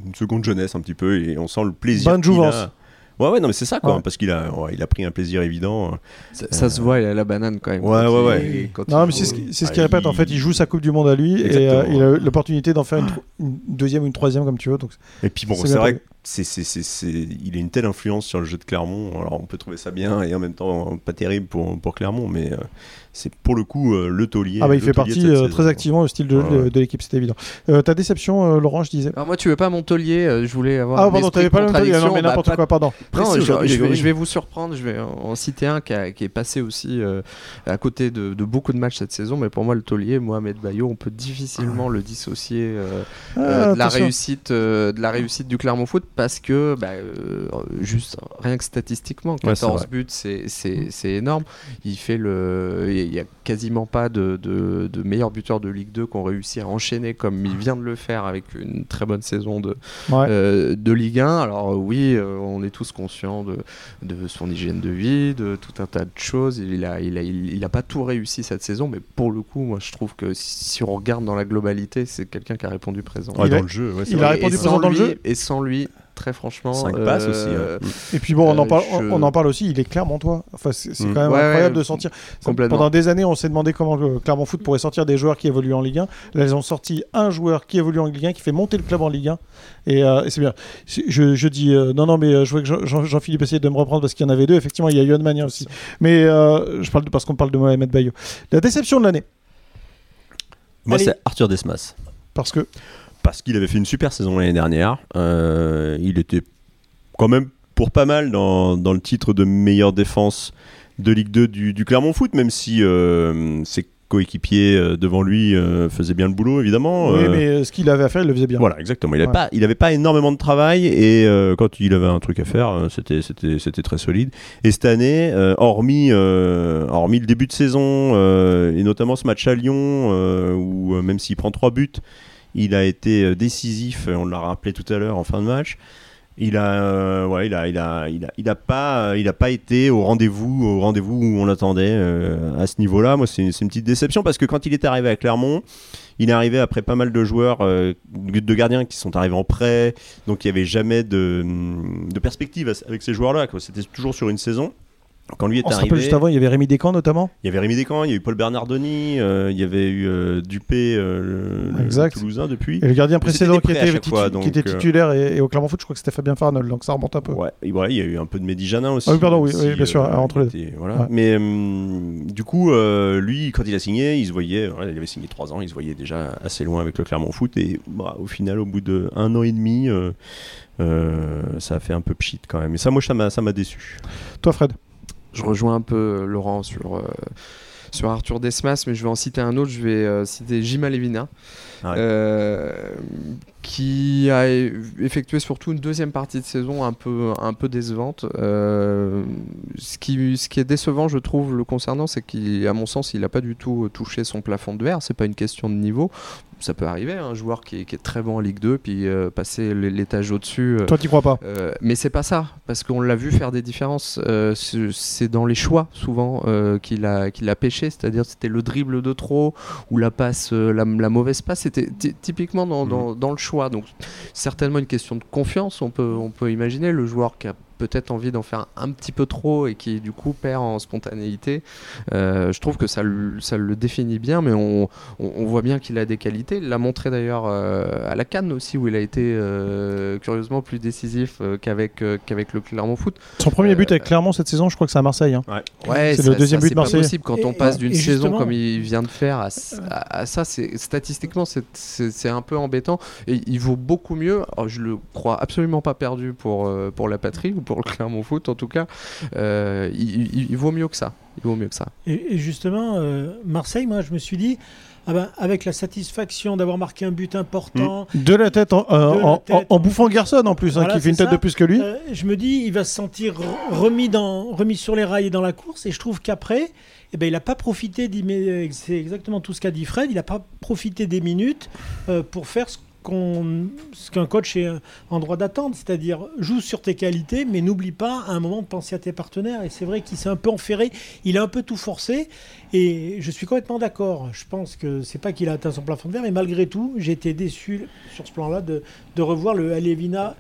une seconde jeunesse un petit peu. Et on sent le plaisir. Bonne jouvence. a. Ouais, ouais, non, mais c'est ça, quoi. Ouais. Parce qu'il a, ouais, il a pris un plaisir évident. Ça, ça se voit, il a la banane quand même. Ouais, quand ouais, il- ouais. quand Non, mais joue. c'est ce Ah, qu'il répète. il- En fait, il joue sa Coupe du Monde à lui et euh, il a l'opportunité d'en faire une, deuxième ou une troisième, comme tu veux. Donc, Et puis bon, C'est vrai que c'est, c'est, c'est, c'est- il a une telle influence sur le jeu de Clermont. Alors on peut trouver ça bien et en même temps pas terrible pour, pour Clermont, mais euh, c'est pour le coup euh, le taulier. ah bah, il fait taulier partie euh, très activement au style de, Ouais, de- ouais. de l'équipe, c'est évident. Euh, ta déception, euh, Laurent, je disais. Alors moi, tu veux pas Montpellier euh, Je voulais avoir. Ah, un pardon, t'avais pas le contradiction, Non, mais bah, n'importe pas- quoi, pardon. Non, Précis je, vais, Grégory. je vais vous surprendre. Je vais en, citer un qui, a- qui est passé aussi euh, à côté de, de beaucoup de matchs cette saison. Mais pour moi, le taulier, Mohamed Bayo, on peut difficilement le dissocier euh, Ah, euh, de, la réussite, euh, de la réussite du Clermont Foot parce que, bah, euh, juste rien que statistiquement, Ouais, c'est 14 vrai. buts, c'est- c'est c'est énorme. Il fait le. Il y a quasiment pas de, de, de meilleurs buteurs de Ligue 2 qui ont réussi à enchaîner comme il vient de le faire avec une très bonne saison de, Ouais. euh, de Ligue 1. Alors euh, oui, euh, on est tous conscients de, de son hygiène de vie, de tout un tas de choses. Il a, il, a, il, il a pas tout réussi cette saison, mais pour le coup, moi je trouve que si on regarde dans la globalité, c'est quelqu'un qui a répondu présent. Ouais, Il a- dans le jeu. ouais, il vrai. a répondu et présent dans le jeu Et sans lui, très franchement. 5 euh, passes aussi. euh, ouais. Et puis bon, on en Euh, parle, je- on en parle aussi. Il est Clermontois. Enfin, c'est c'est Mm. quand même Ouais, incroyable ouais, de sentir. complètement. Pendant des années, on s'est demandé comment le Clermont Foot pourrait sortir des joueurs qui évoluent en Ligue 1. Là, ils ont sorti un joueur qui évolue en Ligue 1, qui fait monter le club en Ligue 1. Et, euh, et c'est bien. Je, je dis euh, non, non, mais euh, je vois que Jean- Jean- Jean-Philippe essayait de me reprendre parce qu'il y en avait deux. Effectivement, il y a Yohan Mania aussi. Mais euh, je parle de, parce qu'on parle de Mohamed Bayo. La déception de l'année. Moi, Allez. c'est Arthur Desmas. Parce que Parce qu'il avait fait une super saison l'année dernière. Euh, il était quand même pour pas mal dans, dans le titre de meilleure défense de Ligue 2 du, du Clermont Foot, même si euh, ses coéquipiers euh, devant lui euh, faisaient bien le boulot, évidemment. oui, Euh, mais ce qu'il avait à faire, il le faisait bien. Voilà, exactement. Il n'avait Ouais. pas, il avait pas énormément de travail et euh, quand il avait un truc à faire, c'était, c'était, c'était très solide. Et cette année, hormis, hormis le début de saison et notamment ce match à Lyon où même s'il prend trois buts, il a été euh, décisif. On l'a rappelé tout à l'heure en fin de match. Il a, euh, ouais, il a, il a, il a, il a pas, il a pas été au rendez-vous, au rendez-vous où on l'attendait euh, à ce niveau-là. Moi, c'est, une petite déception parce que quand il est arrivé à Clermont, il est arrivé après pas mal de joueurs, euh, de gardiens qui sont arrivés en prêt, donc il n'y avait jamais de, de perspective avec ces joueurs-là. C'était toujours sur une saison. Quand lui est On arrivé, juste avant, il y avait Rémi Descamps notamment. il y avait Rémi Descamps, il y a eu Paul Bernardoni, euh, il y avait eu euh, Dupé, euh, le, le Exact. Toulousain depuis. Et le gardien précédent qui était, chaque titu- fois, qui donc, était titulaire et, et au Clermont Foot, je crois que c'était Fabien Farnol, donc ça remonte un peu. Ouais, et voilà, il y a eu un peu de Mehdi Janin aussi. Ah oui, pardon, oui, bien sûr, entre les était- voilà. Ouais. Mais du coup, lui, quand il a signé, il se voyait, il avait signé 3 ans, il se voyait déjà assez loin avec le Clermont Foot. Et bah, au final, au bout de un an et demi, ça a fait un peu pchit quand même. Et ça, moi, ça m'a, ça m'a déçu. Toi, Fred? Je rejoins un peu euh, Laurent sur, euh, sur Arthur Desmas, mais je vais en citer un autre. Je vais euh, citer Jim Alevina, Ah ouais. euh, qui a effectué surtout une deuxième partie de saison un peu, un peu décevante. Euh, ce, qui, ce qui est décevant, je trouve, le concernant, c'est qu'à mon sens, il n'a pas du tout touché son plafond de verre. C'est pas une question de niveau. Ça peut arriver, un joueur qui est, qui est très bon en Ligue 2, puis euh, passer l'étage au-dessus. euh, Toi, t'y crois pas? euh, mais c'est pas ça, parce qu'on l'a vu faire des différences. Euh, c'est dans les choix souvent euh, qu'il a, qu'il a pêché, c'est-à-dire c'était le dribble de trop ou la passe, euh, la, la mauvaise passe. C'était ty- typiquement dans, dans, dans le choix. Donc certainement une question de confiance. On peut, on peut imaginer le joueur qui a peut-être envie d'en faire un petit peu trop et qui du coup perd en spontanéité. Euh, je trouve que ça, le- ça le définit bien, mais on, on- on voit bien qu'il a des qualités. Il l'a montré d'ailleurs euh, à la Cannes aussi, où il a été euh, curieusement plus décisif euh, qu'avec euh, qu'avec le Clermont Foot. Son premier but avec Clermont cette saison, je crois que c'est à Marseille. hein. Ouais, C'est le deuxième ça, but c'est pas marseillais. possible quand on passe d'une saison comme il vient de faire à, à- à ça. C'est statistiquement c'est- c'est c'est un peu embêtant et il vaut beaucoup mieux. alors, je le crois absolument pas perdu pour euh, pour la patrie ou pour le Clermont Foot en tout cas. Euh, il, il- il vaut mieux que ça. Il vaut mieux que ça. Et, et justement, euh, Marseille, moi, je me suis dit, ah ben, avec la satisfaction d'avoir marqué un but important, De la tête en, euh, De la en- tête. en- en bouffant Garçon en plus, hein, qui fait une tête ça. de plus que lui. euh, je me dis, il va se sentir re- remis, dans, remis sur les rails et dans la course. Et je trouve qu'après, eh ben, il n'a pas profité, c'est exactement tout ce qu'a dit Fred, il n'a pas profité des minutes euh, pour faire ce ce qu'un coach est en droit d'attendre, c'est-à-dire joue sur tes qualités, mais n'oublie pas à un moment de penser à tes partenaires. Et c'est vrai qu'il s'est un peu enferré, il a un peu tout forcé, et je suis complètement d'accord. Je pense que c'est pas qu'il a atteint son plafond de verre, mais malgré tout, j'ai été déçu sur ce plan-là de, de revoir le Alevina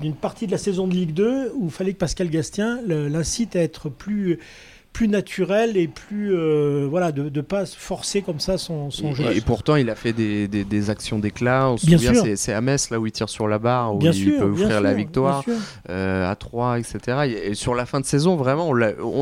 d'une partie de la saison de Ligue 2 où il fallait que Pascal Gastien l'incite à être plus plus naturel et plus euh, voilà de ne pas forcer comme ça son, son jeu. Et, et pourtant, il a fait des, des- des actions d'éclat. On se Bien souvient, c'est- c'est à Metz là où il tire sur la barre, où bien il sûr, peut offrir la victoire. euh, à 3, etc. Et, et sur la fin de saison, vraiment, on,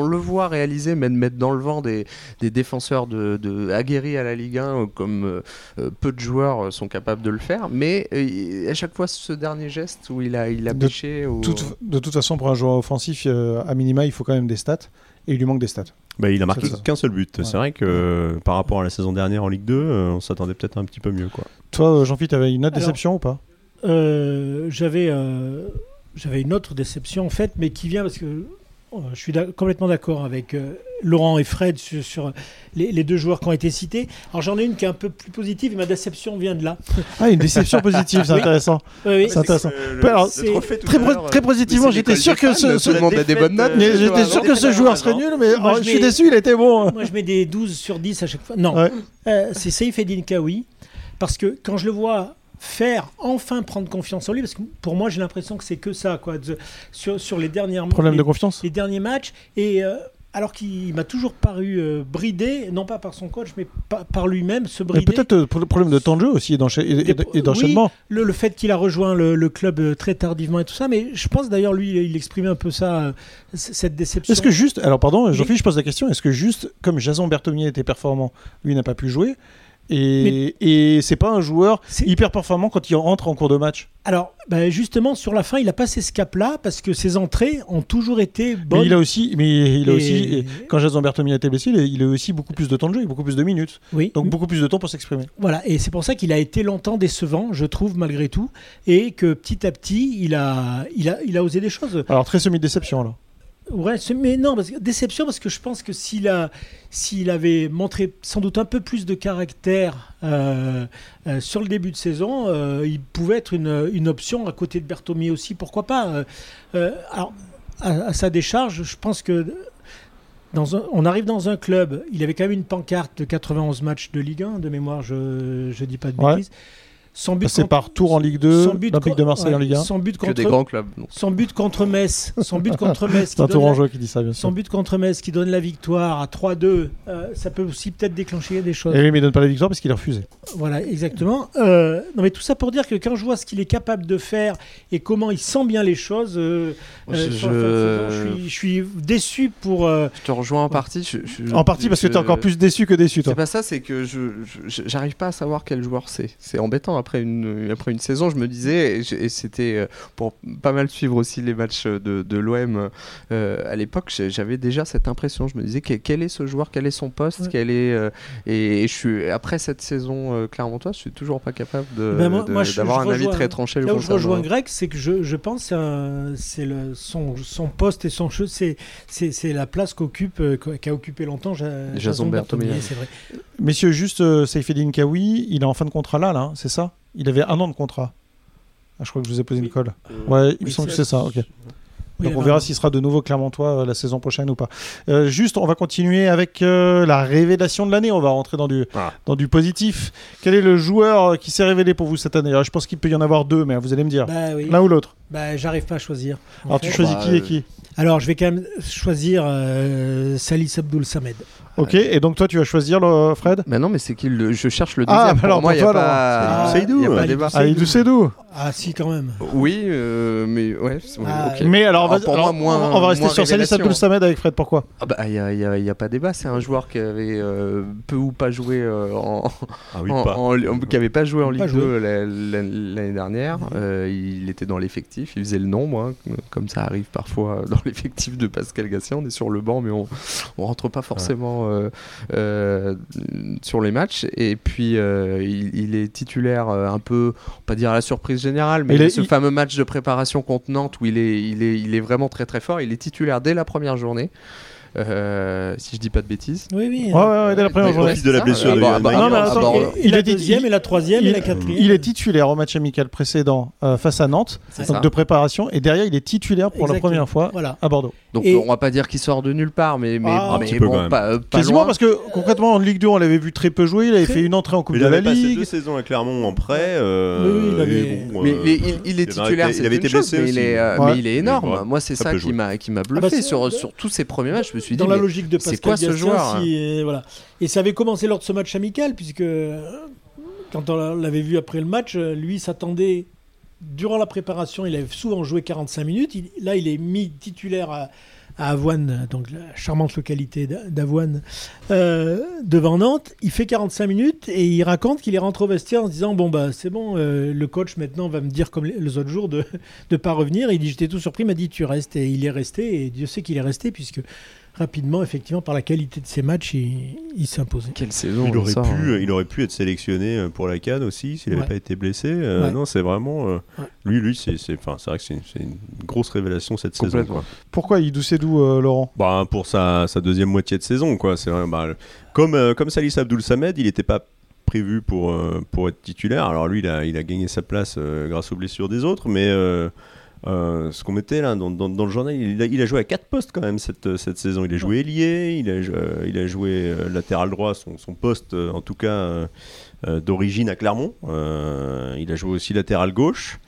le voit réaliser, mais de mettre dans le vent des, des défenseurs de, de- aguerris à la Ligue 1, euh, comme euh, peu de joueurs sont capables de le faire. Mais euh, à chaque fois, ce dernier geste où il a, il a De pêché. ou- Toute- de toute façon, pour un joueur offensif, euh, à minima, il faut quand même des stats. Et il lui manque des stats. Bah, il a marqué qu'un seul but. Ouais. C'est vrai que euh, par rapport à la saison dernière en Ligue 2, euh, on s'attendait peut-être un petit peu mieux. Quoi. Toi, euh, Jean-Philippe, tu avais une autre Alors- déception ou pas? Euh, j'avais euh, j'avais une autre déception en fait, mais qui vient parce que je suis complètement d'accord avec euh, Laurent et Fred sur, sur les, les deux joueurs qui ont été cités. Alors j'en ai une qui est un peu plus positive et ma déception vient de là. Ah, une déception positive, c'est Oui. intéressant. Oui, oui. C'est intéressant. Euh, Ouais, alors, c'est- Très, très positivement, j'étais sûr que ce, ce- tout le monde a des bonnes notes. mais ce j'étais soir, sûr non que ce joueur serait nul, mais Moi, oh, je je suis mets- déçu, il était bon. Moi je mets des 12 sur 10 à chaque fois. Non, Ouais. Euh, c'est Saïf Eddin Kawi. Parce que quand je le vois faire, enfin prendre confiance en lui, parce que pour moi j'ai l'impression que c'est que ça, quoi, de- sur, sur les dernières Problème les- de confiance les derniers matchs. Et euh, alors qu'il m'a toujours paru euh, bridé, non pas par son coach, mais pa- par lui-même, se brider. peut-être euh, le problème de temps de jeu aussi et d'enchaînement. Le, le fait qu'il a rejoint le, le club euh, très tardivement et tout ça, mais je pense d'ailleurs lui, il exprimait un peu ça, cette déception. Est-ce que juste, alors pardon, Oui. Jean-Philippe, je pose la question, est-ce que juste, comme Jason Berthomier était performant, lui n'a pas pu jouer et, et c'est pas un joueur hyper performant quand il rentre en cours de match Alors, ben, justement, sur la fin, il a passé ce cap-là parce que ses entrées ont toujours été bonnes. Mais il a aussi, mais il a Et- aussi, quand Jason Berthomier a été blessé, il a, aussi beaucoup plus de temps de jeu, beaucoup plus de minutes, Oui. donc beaucoup plus de temps pour s'exprimer. Voilà, et c'est pour ça qu'il a été longtemps décevant, je trouve, malgré tout, et que petit à petit, il a, il a, il a osé des choses. Alors très semi-déception alors. Ouais, mais non, parce que- déception parce que je pense que s'il a, s'il avait montré sans doute un peu plus de caractère euh, euh, sur le début de saison, euh, il pouvait être une, une option à côté de Berthomier aussi, pourquoi pas. alors, à, à sa décharge, je pense que dans un- on arrive dans un club, il avait quand même une pancarte de 91 matchs de Ligue 1, de mémoire, je ne dis pas de Ouais. Son but C'est contre- par tour en Ligue 2, son but l'Olympique de Marseille en ouais, Ligue 1. Son but Que contre, des grands clubs. non. son but contre Metz, son but contre Metz, C'est un en la- jeu qui dit ça, bien son sûr. but contre Metz qui donne la victoire à 3-2, euh, ça peut aussi peut-être déclencher des choses. Et oui, mais il donne pas la victoire parce qu'il a refusé. Voilà, exactement. Euh, non, mais tout ça pour dire que quand je vois ce qu'il est capable de faire et comment il sent bien les choses, euh, euh, Je- suis, je suis déçu pour. euh, Je te rejoins en partie. je- je- En partie parce que tu es encore plus déçu que déçu, toi. C'est pas ça, c'est que je je- j'arrive pas à savoir quel joueur c'est. C'est embêtant après une après une saison. Je me disais et, c'était euh, pour pas mal suivre aussi les matchs de, de l'OM euh, à l'époque. J'avais déjà cette impression. Je me disais quel, quel est ce joueur, quel est son poste, Ouais. quel est euh, et, et je suis après cette saison euh, Clermontois, je suis toujours pas capable de- Ben, d'avoir un avis très tranché. le Là où je rejoins Greg, c'est que je, je pense que c'est le- son, son poste et son jeu, c'est c'est- c'est la place qu'occupe, qu'a occupé longtemps Ja- Jason. Berthomier, c'est vrai. Messieurs, juste euh, Saifeddine Kawi, il est en fin de contrat là, là, hein, c'est ça? Il avait un an de contrat. Ah, je crois que je vous ai posé une colle. Ouais, il me Oui, semble que c'est- ça, ok. Donc on verra s'il sera de nouveau Clermontois euh, la saison prochaine ou pas. Euh, juste, on va continuer avec euh, la révélation de l'année. On va rentrer dans du, Ah. dans du positif. Quel est le joueur euh, qui s'est révélé pour vous cette année? Alors, Je pense qu'il peut y en avoir deux, mais vous allez me dire. Bah oui. L'un ou l'autre? Bah, j'arrive pas à choisir. Alors tu choisis Bah, qui et euh, qui? Alors, je vais quand même choisir euh, Salis Abdul Samed. Ok, et donc toi tu vas choisir le Fred? Mais non, mais c'est qu'il le... Je cherche le Ah, deuxième. bah alors, pour moi, il pour n'y a toi, pas, alors, y a Seydou, pas ouais. débat. Seydou. Aïdou Sédou Ah, si, quand même. Oui, euh, mais ouais. c'est- Ah. Mais alors, Alors, alors, moi, moins- on va rester moins sur Salis. Abdul Samed avec Fred, pourquoi? Ah bah, il n'y a, y a- y a pas débat. C'est un joueur qui avait euh, peu ou pas joué euh, en, Ah oui, en- pas. en- en- qui avait pas joué en Ligue joué. 2 la- la- l'année dernière. Euh, il était dans l'effectif, il faisait le nombre, hein, comme ça arrive parfois dans l'effectif de Pascal Gassien. On est sur le banc, mais on, on rentre pas forcément euh, euh, sur les matchs. Et puis euh, il, il est titulaire un peu, on va pas dire à la surprise générale, mais Il est- ce il- fameux match de préparation contre Nantes où il est, il est, il est vraiment très très fort. Il est titulaire dès la première journée. Euh, si je dis pas de bêtises. Oui, oui. Ouais, ouais, ouais, dès la première journée. de la c'est blessure de Ah, bah, Maillard. Non, mais ah, attends, bah, il- dit- deuxième, il- et la troisième, et il- la quatrième. Il est titulaire au match amical précédent euh, face à Nantes, donc ça. de préparation, et derrière il est titulaire pour la première fois Voilà. à Bordeaux. Donc Et- on va pas dire qu'il sort de nulle part, mais, mais, Ah, un mais petit peu bon, quand même. pas, pas Quasiment loin. parce que concrètement en Ligue 2 on l'avait vu très peu jouer, il avait fait une entrée en Coupe de il la avait passé Ligue. deux saisons à Clermont en prêt. euh, il Mais, il, il est il titulaire, c'est il avait une été chose, blessé mais il aussi. est, il est énorme. Moi, c'est ça qui m'a qui m'a bah, bluffé sur, sur tous ces premiers matchs. Suis dit, dans la logique de Pascal quoi ce Gastien, joueur si- et voilà. Et ça avait commencé lors de ce match amical, puisque euh, quand on l'avait vu après le match, euh, lui s'attendait, durant la préparation, il avait souvent joué 45 minutes. Il- là, il est mis titulaire à, à Avoine, donc la charmante localité d'A- d'Avoine, euh, devant Nantes. Il fait 45 minutes et il raconte qu'il est rentré au vestiaire en se disant Bon, bah, c'est bon, euh, le coach maintenant va me dire, comme les, les autres jours, de ne pas revenir. Il dit J'étais tout surpris, il m'a dit Tu restes. Et il est resté, et Dieu sait qu'il est resté, puisque rapidement, effectivement, par la qualité de ses matchs, il, il imposé. Quelle saison Il aurait, ça, pu, hein. il aurait pu être sélectionné euh, pour la Cannes aussi s'il n'avait Ouais. pas été blessé. Euh, Ouais. Non, c'est vraiment. euh, Ouais. Lui, lui c'est c'est- enfin, c'est vrai que c'est c'est une grosse révélation cette saison. Quoi. Pourquoi Idou Sédou, euh, Laurent? Bah, pour sa, sa deuxième moitié de saison. Quoi. C'est vrai, bah, comme, euh, comme Salis Abdul Samed, il n'était pas prévu pour, euh, pour être titulaire. Alors lui, il a, il a gagné sa place euh, grâce aux blessures des autres, mais euh, ce qu'on mettait là dans, le journal, il a, joué à quatre postes quand même cette, saison. Il a joué ailier, il a, euh, joué euh, latéral droit, son, poste en tout cas d'origine à Clermont. Il a joué aussi latéral gauche.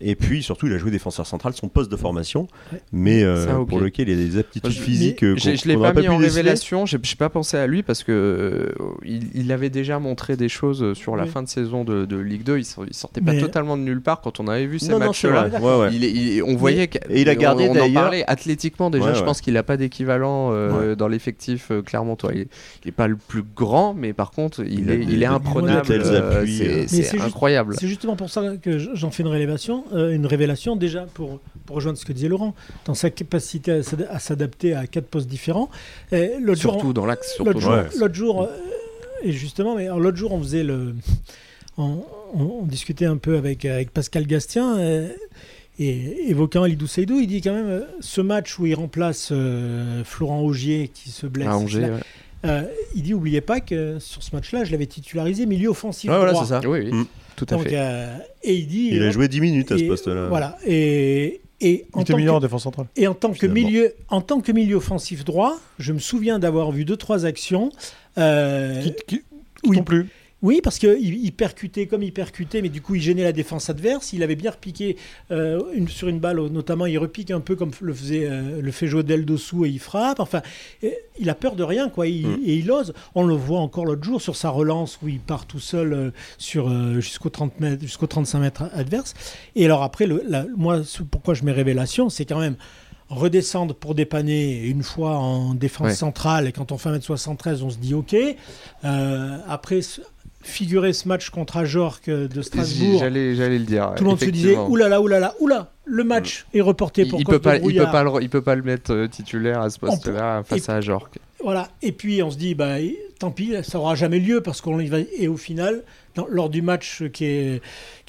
Et puis surtout, il a joué défenseur central, son poste de formation, Ouais. mais euh, pour lequel il a des aptitudes je- physiques. euh, je l'ai qu'on pas mis en déceler. révélation, j'ai j'ai pas pensé à lui parce que euh, il, il avait déjà montré des choses sur la Oui. fin de saison de, de Ligue 2. Il, il sortait pas Mais- totalement de nulle part quand on avait vu ces matchs-là. Ouais, ouais. Il il- on voyait qu'- Et il a gardé on, on en d'ailleurs- parlait athlétiquement déjà. Ouais, je pense qu'il a pas d'équivalent euh, dans l'effectif euh, clermontois. Il, il est pas le plus grand, mais par contre il, Il a est, des- il est imprenable. tels euh, appuis, c'est- euh. Mais incroyable. C'est justement pour ça que j'en fais une révélation, euh, une révélation déjà pour, pour rejoindre ce que disait Laurent, dans sa capacité à s'ad- à s'adapter à quatre postes différents. Et L'autre jour, Surtout dans l'axe. surtout l'autre dans jour, Ouais. l'axe. l'autre jour, euh, et justement, mais alors, l'autre jour, on faisait le, on, on- on discutait un peu avec avec Pascal Gastien. euh, et évoquant Alidou Seydou, il dit quand même euh, ce match où il remplace euh, Florent Augier qui se blesse. À Angers, là, ouais. Euh, il dit oubliez pas que sur ce match-là, je l'avais titularisé milieu offensif Ouais, voilà, droit. c'est ça. Oui, oui, Mm. tout à Donc, fait. euh, et il dit. Il a joué 10 minutes à ce poste-là. Voilà. Et, et, Il en était tant meilleur en que, défense centrale. et en tant que Finalement. milieu, en tant que milieu offensif droit, je me souviens d'avoir vu deux trois actions. euh, Qui, qui, oui. non plus. Oui, parce qu'il il percutait comme il percutait, mais du coup il gênait la défense adverse. Il avait bien repiqué euh, une, sur une balle, notamment il repique un peu comme le faisait euh, le fait Jodel dessous et il frappe. Enfin, euh, il a peur de rien, quoi. Il- Mm. Et il ose. On le voit encore l'autre jour sur sa relance où il part tout seul euh, sur euh, jusqu'au 30 mètres, jusqu'au 35 mètres adverse. Et alors après, le, la- moi, pourquoi je mets révélation, c'est quand même redescendre pour dépanner une fois en défense Ouais. centrale et quand on fait 1m73 on se dit ok Euh, après figurer ce match contre Ajorc euh, de Strasbourg J'allais, j'allais le dire. tout le monde se disait oulala oulala oula le match est reporté pour il peut pas, il peut pas, le, il peut pas le mettre euh, titulaire à ce poste-là face et- à Jork. Voilà. Et puis on se dit, bah, tant pis, ça aura jamais lieu parce qu'on y va. Et au final, lors du match qui est,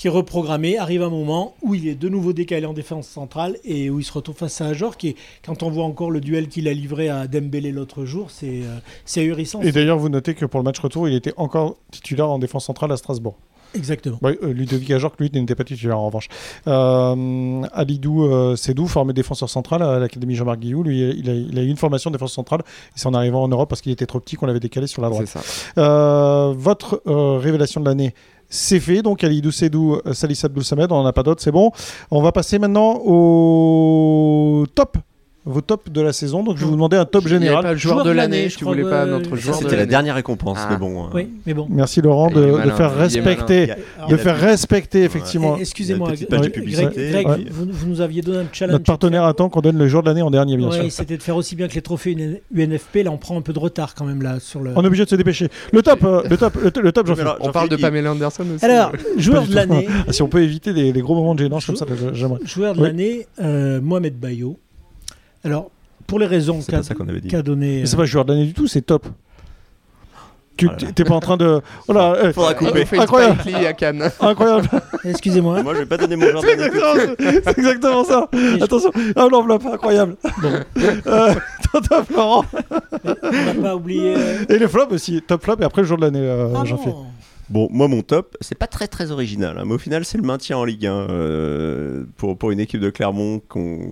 reprogrammé, arrive un moment où il est de nouveau décalé en défense centrale et où il se retrouve face à Ajor. Qui quand on voit encore le duel qu'il a livré à Dembélé l'autre jour, c'est euh, ahurissant. Et d'ailleurs, vous notez que pour le match retour, il était encore titulaire en défense centrale à Strasbourg. Exactement. Ouais, euh, Ludovic Ajorc, lui, n'était pas titulaire en revanche. Euh, Alidou euh, Sédou, formé défenseur central à l'Académie Jean-Marc Guillou, lui, il a, il a eu une formation de défense centrale. C'est en arrivant en Europe parce qu'il était trop petit qu'on l'avait décalé sur la droite. C'est ça. Euh, votre euh, révélation de l'année, c'est fait. Donc Alidou Sedou, Salis Abdou Samed, on n'en a pas d'autres, c'est bon. On va passer maintenant au top. Vos tops de la saison. Donc je vais vous demander un top général. pas le joueur Joueur de l'année, l'année, tu je voulais pas que- notre joueur de C'était la dernière récompense, Ah. mais bon. euh, Oui, mais bon. Merci Laurent de, de malin, faire respecter, a- de faire respecter effectivement Excusez-moi, Greg, ouais. vous, vous nous aviez donné un challenge. notre partenaire attend qu'on donne le jour de l'année en dernier, bien Ouais, sûr. c'était de faire aussi bien que les trophées UNFP. Là, on prend un peu de retard quand même là sur le. On est obligé de se dépêcher. Le top, euh, le top, le, top- le top, j'en fais. Alors, On parle de Pamela Anderson aussi. Alors, euh. joueur de l'année, Ah, si on peut éviter des, gros moments de gênance comme ça, j'aimerais. joueur de l'année, euh, Mohamed Bayo. Alors, pour les raisons C'est qu'a qu'a donné. Mais c'est euh, pas joueur de l'année du tout, c'est top. Tu Voilà. t'es pas en train de. Voilà, euh, Faudra On couper. une Incroyable. À Cannes. incroyable. Excusez-moi. Moi, je vais pas donner mon joueur de C'est exactement, c'est exactement ça. Attention, ah, l'enveloppe, incroyable. Euh, ton top, Laurent. On n'a pas oublié. euh, Et les flops aussi, top flop et après le jour de l'année, euh, ah j'en fais. Bon, moi, mon top, c'est pas très très original, hein, mais au final, c'est le maintien en Ligue 1 euh, pour, pour une équipe de Clermont qu'on-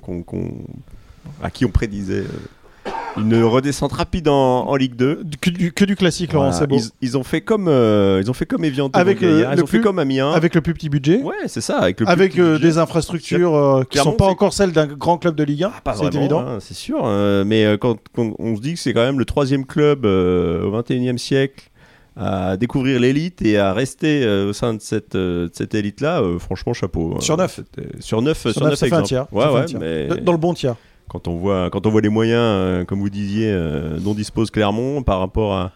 à qui on prédisait euh, une redescente rapide en, en Ligue 2. Du- Que du, que du classique, Laurent, Voilà. c'est beau. Ils, ils ont fait comme euh, ils ont fait comme Evian Avec, euh, ils le ont fait plus- comme Amiens. Avec le plus petit budget, Ouais, c'est ça. Avec, le plus avec petit euh, des infrastructures euh, qui Clermont, sont pas encore celles d'un grand club de Ligue 1, Ah, c'est évident. hein, c'est sûr. mais quand, quand on se dit que c'est quand même le troisième club au 21e siècle à découvrir l'élite et à rester au sein de cette, de cette élite-là, franchement, chapeau. hein. Sur neuf. C'était- Sur neuf, sur, Sur ça fait un tiers. Ouais, ouais, tiers. mais Dans le bon tiers. Quand on voit quand on voit les moyens, euh, comme vous disiez, euh, dont dispose Clermont par rapport à,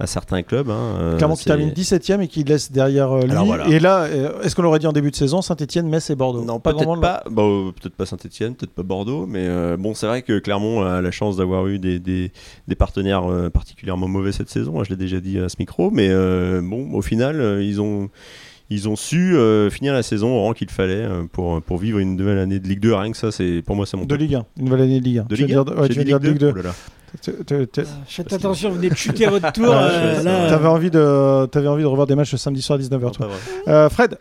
à certains clubs. Hein, euh, Clermont qui termine 17ème et qui laisse derrière lui. Voilà. Et là, est-ce qu'on l'aurait dit en début de saison Saint-Etienne, Metz et Bordeaux? Non, pas peut-être vraiment. pas. Bon, peut-être pas Saint-Etienne, peut-être pas Bordeaux, mais bon, c'est vrai que Clermont a la chance d'avoir eu des, des, des partenaires particulièrement mauvais cette saison. hein, Je l'ai déjà dit à ce micro, mais bon, au final, ils ont. Ils ont su euh, finir la saison au rang qu'il fallait euh, pour, pour vivre une nouvelle année de Ligue 2. Rien que ça, c'est pour moi, c'est mon De top. Ligue 1, une nouvelle année de Ligue 1. De Ligue 1 dire- ouais, J'ai tu veux dit dire de Ligue 2. Oh là tu- Faites attention, vous venez de chuter à votre tour. Ah, euh, T'avais envie de, t'avais envie de revoir des matchs le samedi soir à 19h. Non, toi. pas vrai. Euh, Fred,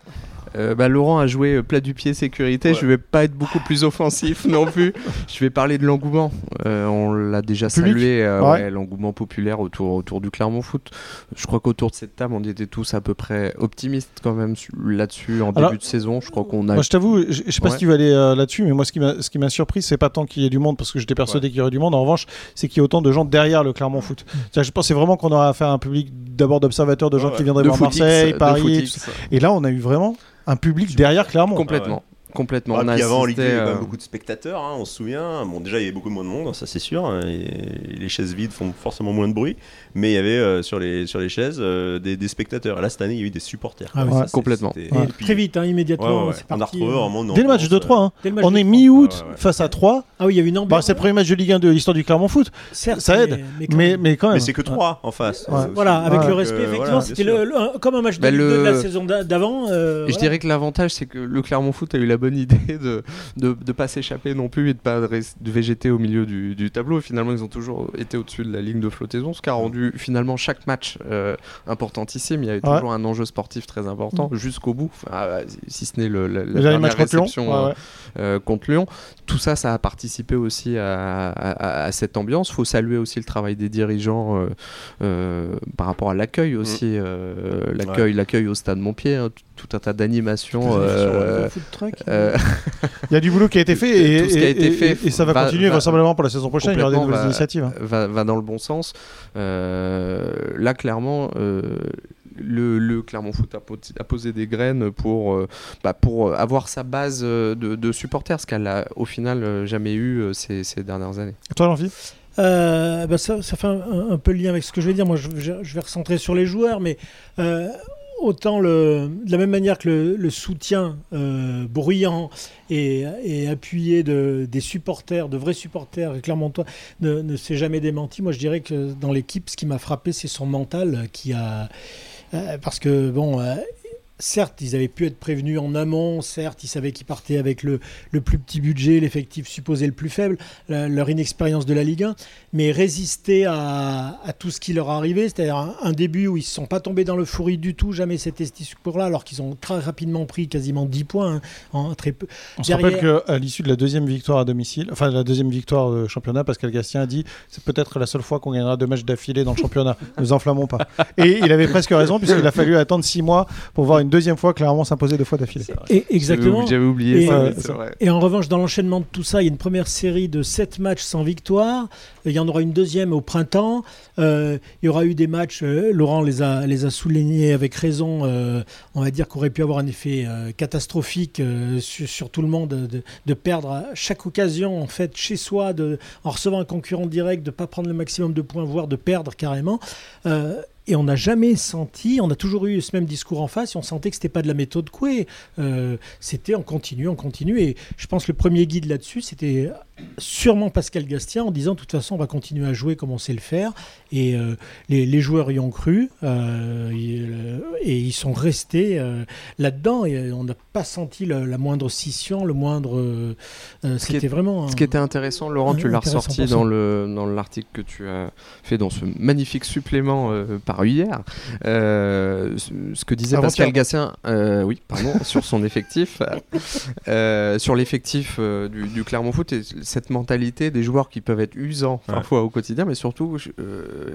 Euh, bah, Laurent a joué euh, plat du pied sécurité. Ouais. Je vais pas être beaucoup plus offensif non plus. Je vais parler de l'engouement. Euh, on l'a déjà Public salué, euh, Ouais. ouais, l'engouement populaire autour, autour du Clermont Foot. Je crois qu'autour de cette table, on était tous à peu près optimistes quand même su- là-dessus en Alors, début de saison. Je crois qu'on a. moi je t'avoue, je je sais pas si tu vas aller là-dessus, mais moi ce qui m'a, surpris, c'est pas tant qu'il y ait du monde, parce que j'étais persuadé qu'il y aurait du monde. En revanche, c'est qu'il y ait autant de gens derrière le Clermont Foot. C'est-à-dire, Je pensais vraiment qu'on aurait affaire à un public d'abord d'observateurs, de gens qui viendraient de voir Marseille, Paris. Et là, on a eu vraiment un public derrière Clermont. Complètement. Complètement. Ah, on a puis avant, en Ligue 2, il y avait quand euh, même beaucoup de spectateurs, hein, on se souvient. Bon, déjà, il y avait beaucoup moins de monde, ça c'est sûr. hein, Et les chaises vides font forcément moins de bruit. Mais il y avait euh, sur, les, sur les chaises euh, des, des spectateurs. Et là, cette année, il y a eu des supporters. Ah. Ça, Complètement. Ouais. puis- Très vite, hein, immédiatement. ouais, c'est On a retrouvé vraiment Dès le match de ambiance, 3, hein. dès le match on de est mi-août Ouais, ouais, ouais. face à 3. Ah oui, il y a eu une Bah, ambiance. c'est le premier match de Ligue 1 de l'histoire du Clermont Foot. Certes, ça aide, Mais, quand Mais, même. mais quand même. Mais c'est que 3 en face. Voilà, avec le respect, effectivement, c'était comme un match de, Bah, Ligue le- 2 de la saison d'a- d'avant. Je dirais que l'avantage, c'est que le Clermont Foot a eu la bonne idée de de, de pas s'échapper non plus et de pas de végéter au milieu du, du tableau. Finalement, ils ont toujours été au-dessus de la ligne de flottaison, ce qui a rendu finalement chaque match euh, importantissime. Il y avait Ouais. toujours un enjeu sportif très important jusqu'au bout, Enfin, euh, si ce n'est le, la, dernière match contre Lyon. réception Ouais, euh, ouais. euh, contre Lyon. Tout ça, ça a participé aussi à, à- à cette ambiance. Il faut saluer aussi le travail des dirigeants euh, euh, par rapport à l'accueil aussi, euh, l'accueil, l'accueil au stade Montpied, hein, tout, tout un tas d'animations. euh, Euh, Il y a du boulot qui a été fait et, et- été et- fait et ça va, va- continuer va- vraisemblablement pour la saison prochaine. Il y aura des nouvelles va- initiatives. va, va dans le bon sens. Euh, là, clairement, euh, le, le Clermont Foot a, po- a posé des graines pour, euh, bah, pour avoir sa base de, de supporters, ce qu'elle a au final jamais eu euh, ces, ces dernières années. Toi, l'envie Euh, bah, ça, ça fait un, un peu le lien avec ce que je vais dire. Moi, je, je- je vais recentrer sur les joueurs, mais euh, autant le, de la même manière que le, soutien euh, bruyant et, appuyé de, des supporters, de vrais supporters, Clermontois, ne, ne s'est jamais démenti. Moi, je dirais que dans l'équipe, ce qui m'a frappé, c'est son mental qui a. euh, parce que, bon. euh, Certes, ils avaient pu être prévenus en amont, certes, ils savaient qu'ils partaient avec le, le plus petit budget, l'effectif supposé le plus faible, la- leur inexpérience de la Ligue 1, mais résister à, à tout ce qui leur arrivait, c'est-à-dire un, un début où ils ne se sont pas tombés dans le fourri du tout, jamais cet ce discours-là, alors qu'ils ont très rapidement pris quasiment 10 points hein, en très peu. On se rappelle qu'à l'issue de la deuxième victoire à domicile, enfin la deuxième victoire de championnat, Pascal Gastien a dit c'est peut-être la seule fois qu'on gagnera deux matchs d'affilée dans le championnat. Ne nous enflammons pas. Et il avait presque raison puisqu'il a fallu attendre six mois pour voir une une deuxième fois Clermont s'imposer deux fois d'affilée. Et, exactement. J'avais oublié Et, ça, euh, vrai. Et en revanche, dans l'enchaînement de tout ça, il y a une première série de 7 matchs sans victoire. Il y en aura une deuxième au printemps. Euh, il y aura eu des matchs, euh, Laurent les a, les a soulignés avec raison, euh, on va dire qu'aurait pu avoir un effet euh, catastrophique euh, sur, sur tout le monde, de, de perdre à chaque occasion, en fait, chez soi, de, en recevant un concurrent direct, de ne pas prendre le maximum de points, voire de perdre carrément. Et on n'a jamais senti, on a toujours eu ce même discours en face, et on sentait que c'était pas de la méthode Coué. Euh, c'était on continue, on continue. Et je pense que le premier guide là-dessus, c'était sûrement Pascal Gastien en disant de toute façon on va continuer à jouer comme on sait le faire. Et euh, les, les joueurs y ont cru, euh, et, euh, et ils sont restés là-dedans. Et on n'a pas senti la, la moindre scission, le moindre. Ce qui est- c'était vraiment. Ce qui était intéressant, Laurent, tu l'as ressorti dans le dans l'article que tu as fait dans ce magnifique supplément euh, hier. Euh, ce que disait. Pascal Gassien, euh, oui, pardon, sur son effectif, euh, sur l'effectif euh, du, du Clermont Foot et cette mentalité des joueurs qui peuvent être usants Ouais. parfois au quotidien, mais surtout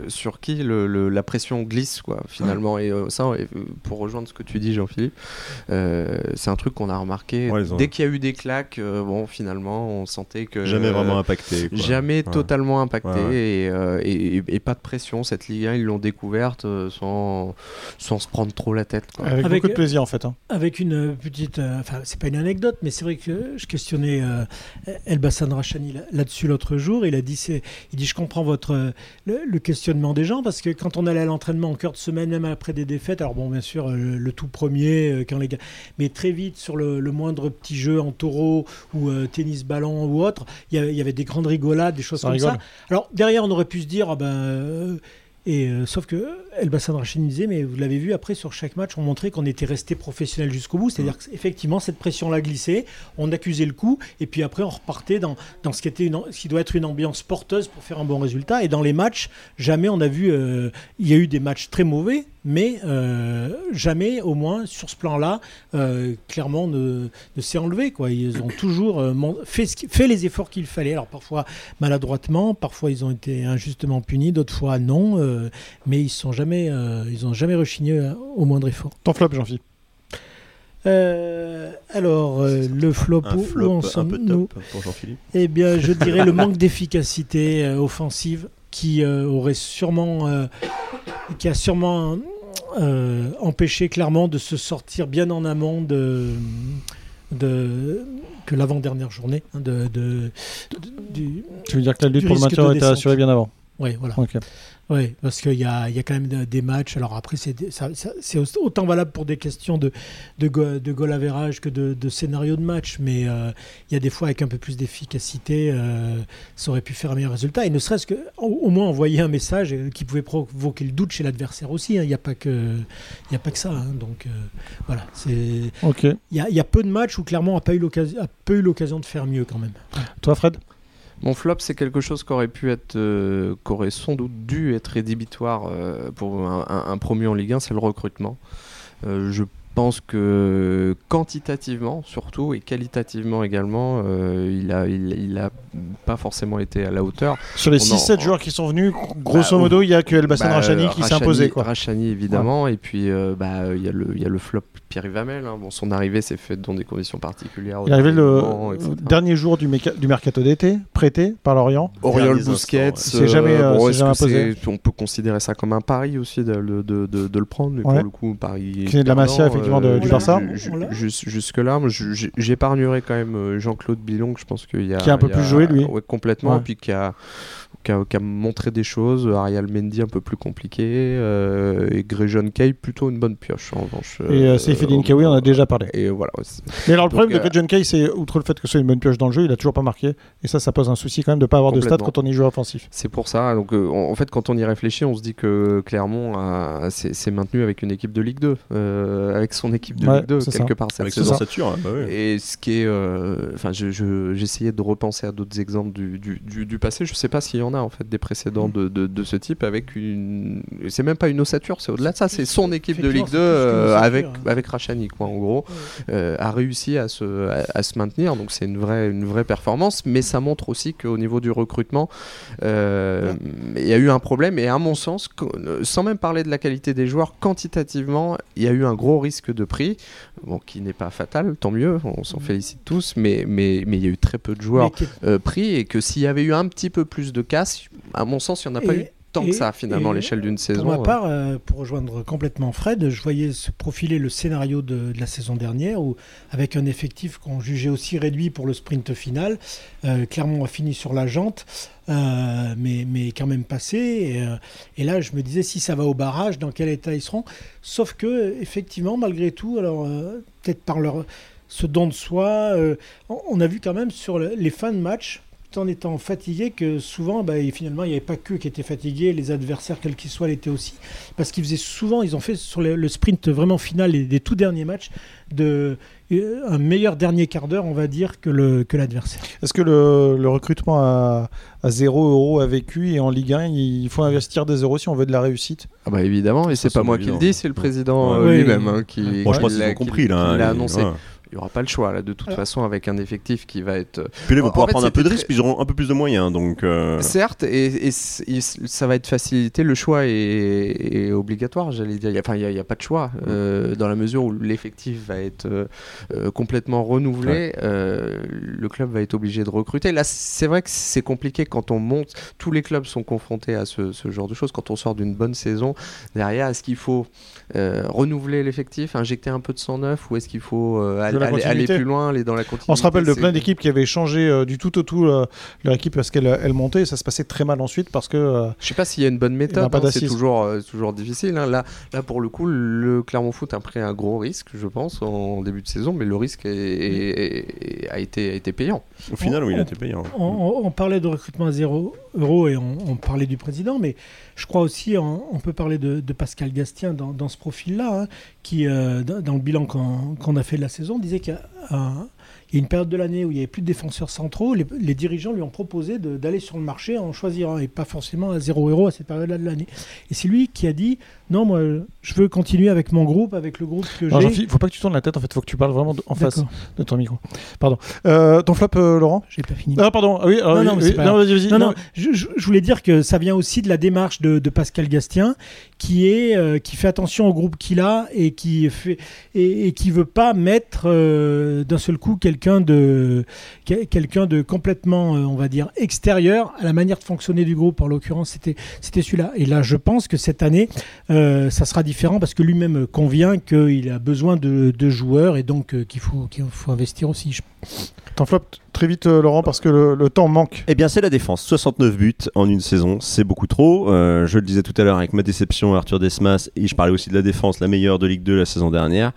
sur qui le- le- la pression glisse, quoi, finalement. Et ça, pour rejoindre ce que tu dis, Jean-Philippe, c'est un truc qu'on a remarqué Ouais, ils ont- dès qu'il y a eu des claques. bon, finalement, on sentait que Jamais vraiment impacté. quoi. Jamais totalement impacté. Et, et- et pas de pression. Cette Ligue 1, ils l'ont découverte euh, sans, sans se prendre trop la tête. quoi. Avec, Avec- beaucoup de plaisir en fait. hein. Avec une petite, euh, enfin c'est pas une anecdote, mais c'est vrai que je questionnais euh, Elbassan Rachani là- là-dessus l'autre jour. Il a dit, c'est, il dit, je comprends votre euh, le, le questionnement des gens parce que quand on allait à l'entraînement en cœur de semaine, même après des défaites, alors bon bien sûr euh, le, le tout premier euh, quand les gars, mais très vite sur le, le moindre petit jeu en taureau ou euh, tennis ballon ou autre, il y, avait, il y avait des grandes rigolades, des choses Ça comme rigole. ça. Alors derrière on aurait pu se dire, ah ben euh, et euh, sauf que Elbassan Rachid disait, mais vous l'avez vu après sur chaque match, on montrait qu'on était resté professionnel jusqu'au bout. C'est-à-dire qu'effectivement cette pression-là glissait, on accusait le coup, et puis après on repartait dans, dans ce qui était une, ce qui doit être une ambiance porteuse pour faire un bon résultat. Et dans les matchs, jamais on a vu, euh, il y a eu des matchs très mauvais, mais euh, jamais au moins sur ce plan-là, clairement ne, ne s'est enlevé. Quoi. Ils ont toujours mon- fait, ce qui- fait les efforts qu'il fallait. Alors parfois maladroitement, parfois ils ont été injustement punis, d'autres fois non, euh, mais ils sont jamais, euh, ils ont jamais rechigné euh, au moindre effort. Ton flop, Jean-Philippe. Euh, alors euh, le flop, Un où- où flop en sommes-nous top pour Jean-Philippe. Eh bien, je dirais le manque d'efficacité euh, offensive qui euh, aurait sûrement, euh, qui a sûrement euh, empêché clairement de se sortir bien en amont de, de que l'avant-dernière journée hein, de, de- de- du, Tu veux dire que la lutte pour le maintien était assurée bien avant ouais, voilà. Ok. Oui, parce qu'il y a, y a quand même de- des matchs. Alors après, c'est autant valable pour des questions de, de, go- de goal average que de, de scénario de match. Mais euh, il y a des fois, avec un peu plus d'efficacité, euh, ça aurait pu faire un meilleur résultat. Et ne serait-ce que, au, au moins, envoyer un message qui pouvait provoquer le doute chez l'adversaire aussi. hein. Il n'y a, pas que- y a pas que ça. hein. Donc euh, voilà, il y a, y a peu de matchs où Clermont n'a pas eu l'occasion de faire mieux quand même. Toi, Fred? Mon flop, c'est quelque chose qui aurait pu être, euh, qui aurait sans doute dû être rédhibitoire euh, pour un, promu en Ligue 1, c'est le recrutement. Euh, pense que quantitativement, surtout, et qualitativement également, euh, il a, il, il a pas forcément été à la hauteur. Sur les On en- 6-7 joueurs qui sont venus, grosso Bah, modo, il y a que Elbassan Bah, Rachani qui s'est imposé. Quoi. Rachani, évidemment, et puis euh, bah, il y, a le- il y a le flop Pierre Yvamel. hein. Bon, son arrivée s'est faite dans des conditions particulières. Il est arrivé dernier le moment, dernier jour du, méca- du mercato d'été, prêté par Lorient. Oriol instants, ouais. C'est jamais, euh, bon, c'est jamais imposé. on peut considérer ça comme un pari aussi de, de, de- de- de le prendre, mais Ouais. pour le coup. Qui est de la Masia, effectivement, de- du Barça. ju- On l'a- ju- Jusque là, j'épargnerai quand même euh, Jean-Claude Bilong. Je pense qu'il y a Qui a un peu y a- plus joué, lui. ouais, complètement, Ouais. et puis qui a qui a, qui a montré des choses. Ariel Mendy un peu plus compliqué euh, et Grejon Kay plutôt une bonne pioche en revanche. Et euh, euh, Seyfedine Kawi, on a déjà parlé. Et voilà. Mais alors, le Donc, problème de euh, Gretchen Kay, c'est, outre le fait que ce soit une bonne pioche dans le jeu, il a toujours pas marqué. Et ça, ça pose un souci quand même de pas avoir de stats quand on est joueur offensif. C'est pour ça. Donc, euh, en en fait, quand on y réfléchit, on se dit que Clermont s'est maintenu avec une équipe de Ligue 2, euh, avec son équipe de Ouais, Ligue 2 c'est quelque ça. part cette Avec saison. sa stature, hein, bah oui. Et ce qui est, euh, enfin, je- je- j'essayais de repenser à d'autres exemples du, du, du- du passé. Je sais pas s'il y en a en fait des précédents de, de, de ce type avec une. C'est même pas une ossature, c'est au-delà de ça. C'est son équipe de Ligue 2 Effectivement, c'est plus qu'une euh, avec hein. avec Rachani quoi. En gros, euh, a réussi à se à, à se maintenir. Donc c'est une vraie une vraie performance. Mais ça montre aussi qu'au niveau du recrutement, euh, il y a eu un problème. Et à mon sens, euh, sans même parler de la qualité des joueurs, quantitativement, il y a eu un gros risque risque de prix, bon, qui n'est pas fatal, tant mieux, on s'en félicite tous, mais mais mais il y a eu très peu de joueurs euh, pris et que s'il y avait eu un petit peu plus de casse, à mon sens, il n'y en a pas eu tant et- que ça finalement à l'échelle d'une saison. Pour ma euh. part, euh, pour rejoindre complètement Fred, je voyais se profiler le scénario de, de la saison dernière où, avec un effectif qu'on jugeait aussi réduit pour le sprint final, euh, Clermont a fini sur la jante, euh, mais, mais quand même passé. Et, et là, je me disais, si ça va au barrage, dans quel état ils seront? Sauf que, effectivement, malgré tout, alors peut-être par leur, ce don de soi, on, a vu quand même sur le- les fins de match, tout en étant fatigué, que souvent, bah, et finalement, il n'y avait pas que qui étaient fatigués, les adversaires, quels qu'ils soient, l'étaient aussi. Parce qu'ils faisaient souvent, ils ont fait sur le, le sprint vraiment final des, des tout derniers matchs, de, euh, un meilleur dernier quart d'heure, on va dire, que le- que l'adversaire. Est-ce que le, le recrutement à, à 0 euros a vécu et en Ligue 1, il faut investir des euros si on veut de la réussite? Ah bah évidemment, et c'est pas moi qui le dis, c'est le président euh, Oui. lui-même hein, qui, Bon, je pense qu'ils l'a- compris là. qui l'a hein, annoncé. Il n'y aura pas le choix là, de toute façon, avec un effectif qui va être Puis là, ils vont En pouvoir fait, prendre un peu de risque, très- puis ils auront un peu plus de moyens. Donc, euh, Certes, et, ça va être facilité. Le choix est, est obligatoire, j'allais dire. Enfin, il n'y a, pas de choix. euh, dans la mesure où l'effectif va être euh, complètement renouvelé, euh, le club va être obligé de recruter. Là, c'est vrai que c'est compliqué quand on monte. Tous les clubs sont confrontés à ce, ce genre de choses. Quand on sort d'une bonne saison, derrière, est-ce qu'il faut euh, renouveler l'effectif, injecter un peu de sang neuf, ou est-ce qu'il faut euh, aller, la aller- plus loin, aller dans la continuité On se rappelle de plein d'équipes qui avaient changé euh, du tout au tout euh, leur équipe parce qu'elle elle montait et ça se passait très mal ensuite parce que euh, Je sais pas s'il y a une bonne méthode, hein, c'est toujours, euh, toujours difficile. hein. Là, là, pour le coup, le Clermont Foot a pris un gros risque, je pense, en début de saison, mais le risque est- est- est- a, été, a été payant. au final, oui, il a on- été payant. On, on- on parlait de recrutement à 0 euros et on, on parlait du président, mais je crois aussi on, on peut parler de, de Pascal Gastien dans, dans ce profil-là, hein, qui, euh, dans, le bilan qu'on qu'on a fait de la saison, disait qu'il y a une période de l'année où il n'y avait plus de défenseurs centraux, les, dirigeants lui ont proposé d'aller sur le marché en choisir un, et pas forcément à 0 euros à cette période-là de l'année. Et c'est lui qui a dit, non, moi, je veux continuer avec mon groupe, avec le groupe que j'ai. Jean-Philippe, faut pas que tu tournes la tête en fait, faut que tu parles vraiment en face de ton micro. Pardon. Euh, ton flop, euh, Laurent? J'ai pas fini. Ah pardon. Ah oui. Non, oui, non, oui, c'est pas non, vas-y, vas-y. Non, Non, je, voulais dire que ça vient aussi de la démarche de, de Pascal Gastien, qui est euh, qui fait attention au groupe qu'il a et qui fait et, et qui veut pas mettre euh, d'un seul coup quelqu'un de quel- quelqu'un de complètement, on va dire, extérieur à la manière de fonctionner du groupe. En l'occurrence, c'était c'était celui-là. Et là, je pense que cette année, euh, ça sera différent parce que lui-même convient qu'il a besoin de, de joueurs et donc euh, qu'il faut qu'il faut investir aussi. Je- Ton flop très vite, euh, Laurent, parce que le, le temps manque. Eh bien, c'est la défense. 69 buts en une saison, c'est beaucoup trop. Euh, je le disais tout à l'heure avec ma déception, Arthur Desmas, et je parlais aussi de la défense, la meilleure de Ligue 2 la saison dernière, euh,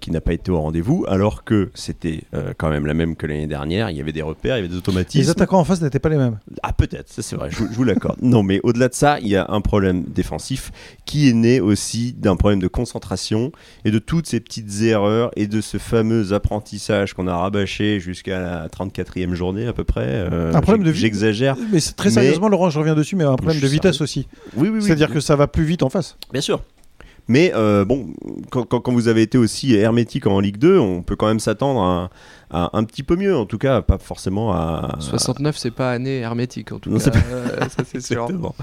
qui n'a pas été au rendez-vous, alors que c'était euh, quand même la même que l'année dernière. Il y avait des repères, il y avait des Les automatismes. attaquants en face n'étaient pas les mêmes. Ah peut-être, ça c'est vrai, je, vous- je vous l'accorde. non mais au-delà de ça, il y a un problème défensif qui est né aussi d'un problème de concentration et de toutes ces petites erreurs et de ce fameux apprentissage qu'on a rabâché jusqu'à la 34e journée à peu près. Euh, Un problème de vi- J'exagère. Mais très Mais- sérieusement, Laurent, je reviens dessus, mais un problème de vitesse sérieux. aussi. Oui, oui, oui. C'est-à-dire que ça va plus vite en face. Bien sûr. Mais euh, bon, quand, quand- quand vous avez été aussi hermétique en Ligue 2, on peut quand même s'attendre à, un- à un petit peu mieux, en tout cas, pas forcément à... 69, c'est pas année hermétique en tout Non, cas. euh, ça c'est sûr. Exactement.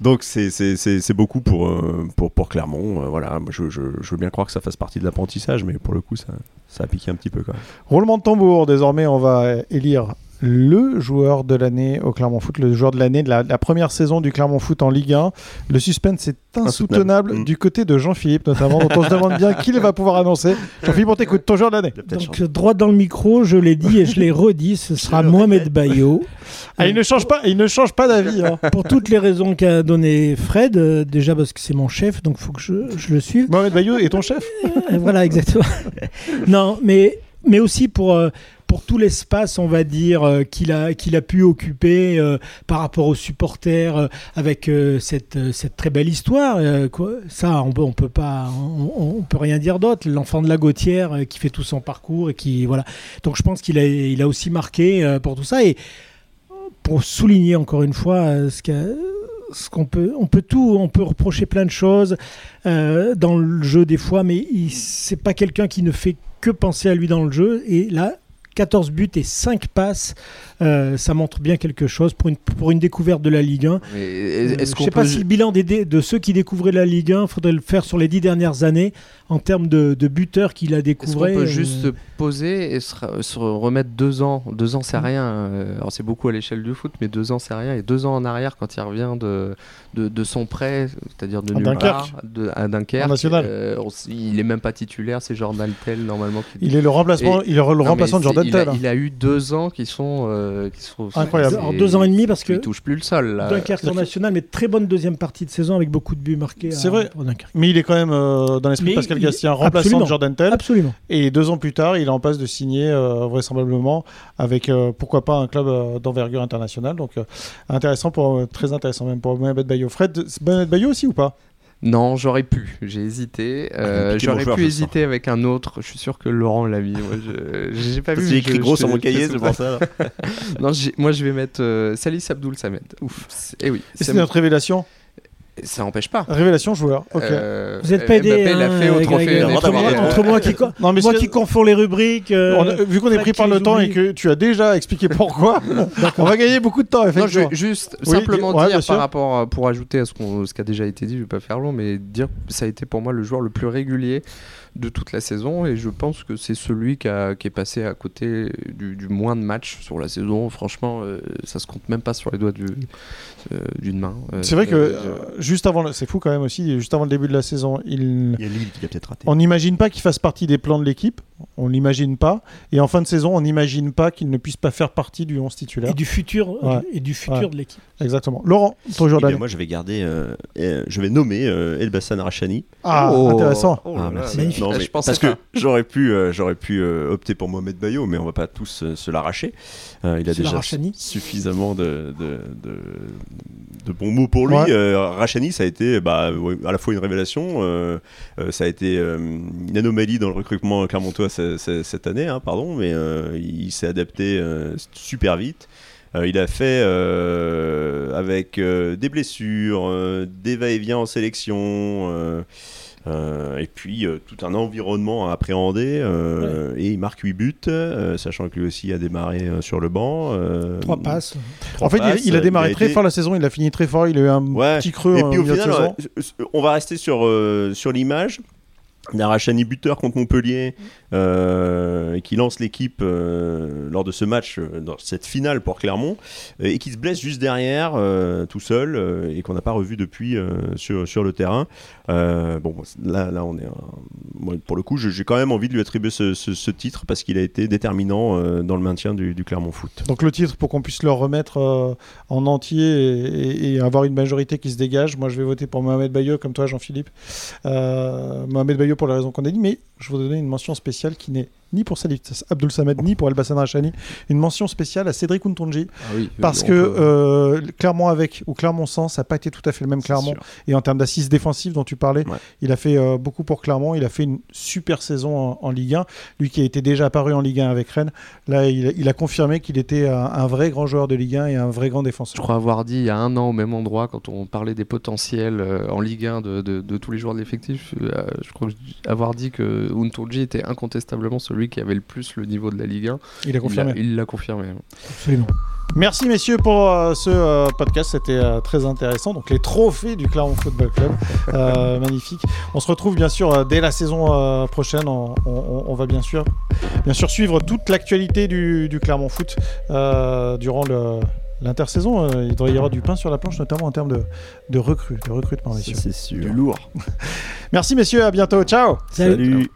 Donc c'est- c'est c'est- c'est beaucoup pour, euh, pour, pour Clermont. voilà, je, je, je veux bien croire que ça fasse partie de l'apprentissage, mais pour le coup, ça, ça a piqué un petit peu quand même. Roulement de tambour, désormais on va élire le joueur de l'année au Clermont Foot, le joueur de l'année de la, la première saison du Clermont Foot en Ligue 1. Le suspense est insoutenable Insoutenable. Mm. du côté de Jean-Philippe notamment, dont on se demande bien qui il va pouvoir annoncer. Jean-Philippe, on t'écoute, ton joueur de l'année. Donc droit dans le micro, je l'ai dit et je l'ai redit, ce sera Mohamed Bayo. Ah, il ne change pas, il ne change pas d'avis. hein. Pour toutes les raisons qu'a donné Fred, euh, déjà parce que c'est mon chef, donc il faut que je, je le suive. Mohamed Bayou est ton chef Euh, voilà, exactement. non, mais, mais aussi pour, euh, pour tout l'espace, on va dire, euh, qu'il a, qu'il a pu occuper euh, par rapport aux supporters, avec cette, cette très belle histoire. Ça, on on peut pas, on, peut rien dire d'autre. L'enfant de la Gautière qui fait tout son parcours et qui, voilà. Donc je pense qu'il a, il a aussi marqué pour tout ça. Et pour souligner encore une fois ce qu'a- ce qu'on peut, on peut tout, on peut reprocher plein de choses euh, dans le jeu des fois, mais c'est pas quelqu'un qui ne fait que penser à lui dans le jeu. Et là, 14 buts et 5 passes, euh, ça montre bien quelque chose pour une, pour une découverte de la Ligue 1. Mais Euh, je qu'on sais peut pas si le bilan des, de ceux qui découvraient la Ligue 1, faudrait le faire sur les 10 dernières années. en termes de, de buteurs qu'il a Est-ce qu'on découvert. peut juste se poser et se, remettre deux ans Deux ans, c'est rien. euh, Alors, c'est beaucoup à l'échelle du foot, mais deux ans, c'est rien. Et deux ans en arrière, quand il revient de, de, de son prêt, c'est-à-dire de À nulle Dunkerque. part, de, à Dunkerque, En national. euh, on il est même pas titulaire. C'est Jordan Tell, normalement. Qui... Il est le remplacement, Et- il est le Non, remplaçant de Jordan il Tell. hein. Il a eu deux ans qui sont, euh, qui sont Incroyable. En deux ans et demi, parce que Il touche plus le sol. Là. Dunkerque national, mais très bonne deuxième partie de saison avec beaucoup de buts marqués. C'est vrai. Mais il est quand même euh, dans l'esprit de Pascal il- Gastien, remplaçant absolument. de Jordan Tell. Absolument. Et deux ans plus tard, il est en passe de signer euh, vraisemblablement avec euh, pourquoi pas un club euh, d'envergure internationale. Donc euh, intéressant pour euh, très intéressant même pour Mohamed Bayo. Fred, Mohamed Bayo aussi ou pas? Non, j'aurais pu. J'ai hésité. Euh, compliqué, mon j'aurais pu hésiter avec un autre. Je suis sûr que Laurent l'a mis. Moi, je- j'ai pas vu. J'ai écrit je- gros je- sur mon cahier, je- c'est pour ça. Non, moi je vais mettre euh, Salis Abdoul Samed. Ouf. Et oui. C'est c'est- notre révélation? Ça n'empêche pas. Révélation joueur. Euh, Vous n'êtes pas aidé. Mbappé l'a hein, fait au trophée. Entre, moi, entre moi qui, non mais moi c'est- qui confonds les rubriques. euh, on a- vu qu'on est pris par le temps et que tu as déjà expliqué pourquoi, on va gagner beaucoup de temps Non, je effectivement. vais juste Oui, simplement dire par rapport à- pour ajouter à ce, qu'on- ce qui a déjà été dit, je vais pas faire long, mais dire que ça a été pour moi le joueur le plus régulier de toute la saison et je pense que c'est celui qui, a- qui est passé à côté du, du moins de matchs sur la saison. Franchement, euh, ça se compte même pas sur les doigts du- euh, d'une main. Euh, C'est vrai que euh, euh, juste avant, le- c'est fou quand même aussi, juste avant le début de la saison, il, Il y a Lille qui a peut-être raté. on n'imagine pas qu'il fasse partie des plans de l'équipe, on l'imagine pas, et en fin de saison, on n'imagine pas qu'il ne puisse pas faire partie du 11 titulaire. et du futur, Ouais. et du futur Ouais. de l'équipe. Exactement. Laurent, ton jour Eh moi, je vais garder, je vais nommer euh, Elbassan Rachani. Ah, oh, intéressant. oh Ah, là là, merci. Magnifique. Non, mais je pensais parce que j'aurais pu, euh, j'aurais pu euh, opter pour Mohamed Bayo, mais on va pas tous euh, se l'arracher. Euh, il a Se déjà l'arrachani. suffisamment de, de, de, de bons mots pour lui. Ouais. Euh, Rachani, ça a été bah, à la fois une révélation, euh, euh, ça a été euh, une anomalie dans le recrutement clermontois ce- ce- cette année, hein, pardon, mais euh, il s'est adapté euh, super vite. Euh, il a fait euh, avec euh, des blessures, euh, des va-et-vient en sélection, euh, et puis euh, tout un environnement à appréhender. euh, Et il marque 8 buts, sachant que lui aussi a démarré sur le banc. euh, Trois passes. trois En fait, il- passes, il, a démarré il très été- fort la saison, il a fini très fort, il a eu un Ouais. petit creux Et puis au final, on va rester sur, sur l'image. Narachani buteur contre Montpellier euh, qui lance l'équipe euh, lors de ce match, euh, dans cette finale pour Clermont, euh, et qui se blesse juste derrière, euh, tout seul, euh, et qu'on n'a pas revu depuis euh, sur, sur le terrain. Euh, bon, là, là, on est. moi, pour le coup, j'ai quand même envie de lui attribuer ce, ce- ce titre parce qu'il a été déterminant euh, dans le maintien du, du Clermont Foot. Donc le titre, pour qu'on puisse le remettre euh, en entier et, et- et avoir une majorité qui se dégage, moi je vais voter pour Mohamed Bayo, comme toi Jean-Philippe. Euh, Mohamed Pour les raisons qu'on a dit, mais je voudrais donner une mention spéciale qui n'est ni pour Salif Abdul Samed, ni pour Elbassan Rachani, une mention spéciale à Cédric Ountonji, Ah oui, parce que peut- euh, Clermont avec ou Clermont sans, ça n'a pas été tout à fait le même Clermont. sûr. Et en termes d'assises défensives dont tu parlais, Ouais. il a fait euh, beaucoup pour Clermont. Il a fait une super saison en, en Ligue 1. Lui qui a été déjà apparu en Ligue 1 avec Rennes, là il, a- il a confirmé qu'il était un, un vrai grand joueur de Ligue 1 et un vrai grand Je défenseur. crois avoir dit il y a un an au même endroit, quand on parlait des potentiels euh, en Ligue 1 de, de- de tous les joueurs de l'effectif, euh, je crois avoir dit que Untoji était incontestablement celui qui avait le plus le niveau de la Ligue 1. Il a confirmé. l'a- Il l'a confirmé. Absolument. Merci messieurs pour euh, ce euh, podcast, c'était euh, très intéressant. Donc les trophées du Clermont Football Club, magnifique. On se retrouve bien sûr dès la saison prochaine. On, on- on va bien sûr, bien sûr suivre toute l'actualité du, du Clermont Foot durant le- l'intersaison. Euh, il devrait y avoir du pain sur la planche, notamment en termes de, de recrues, de recrutement, messieurs. C'est sûr. lourd. Merci messieurs, à bientôt, ciao. Salut. Salut.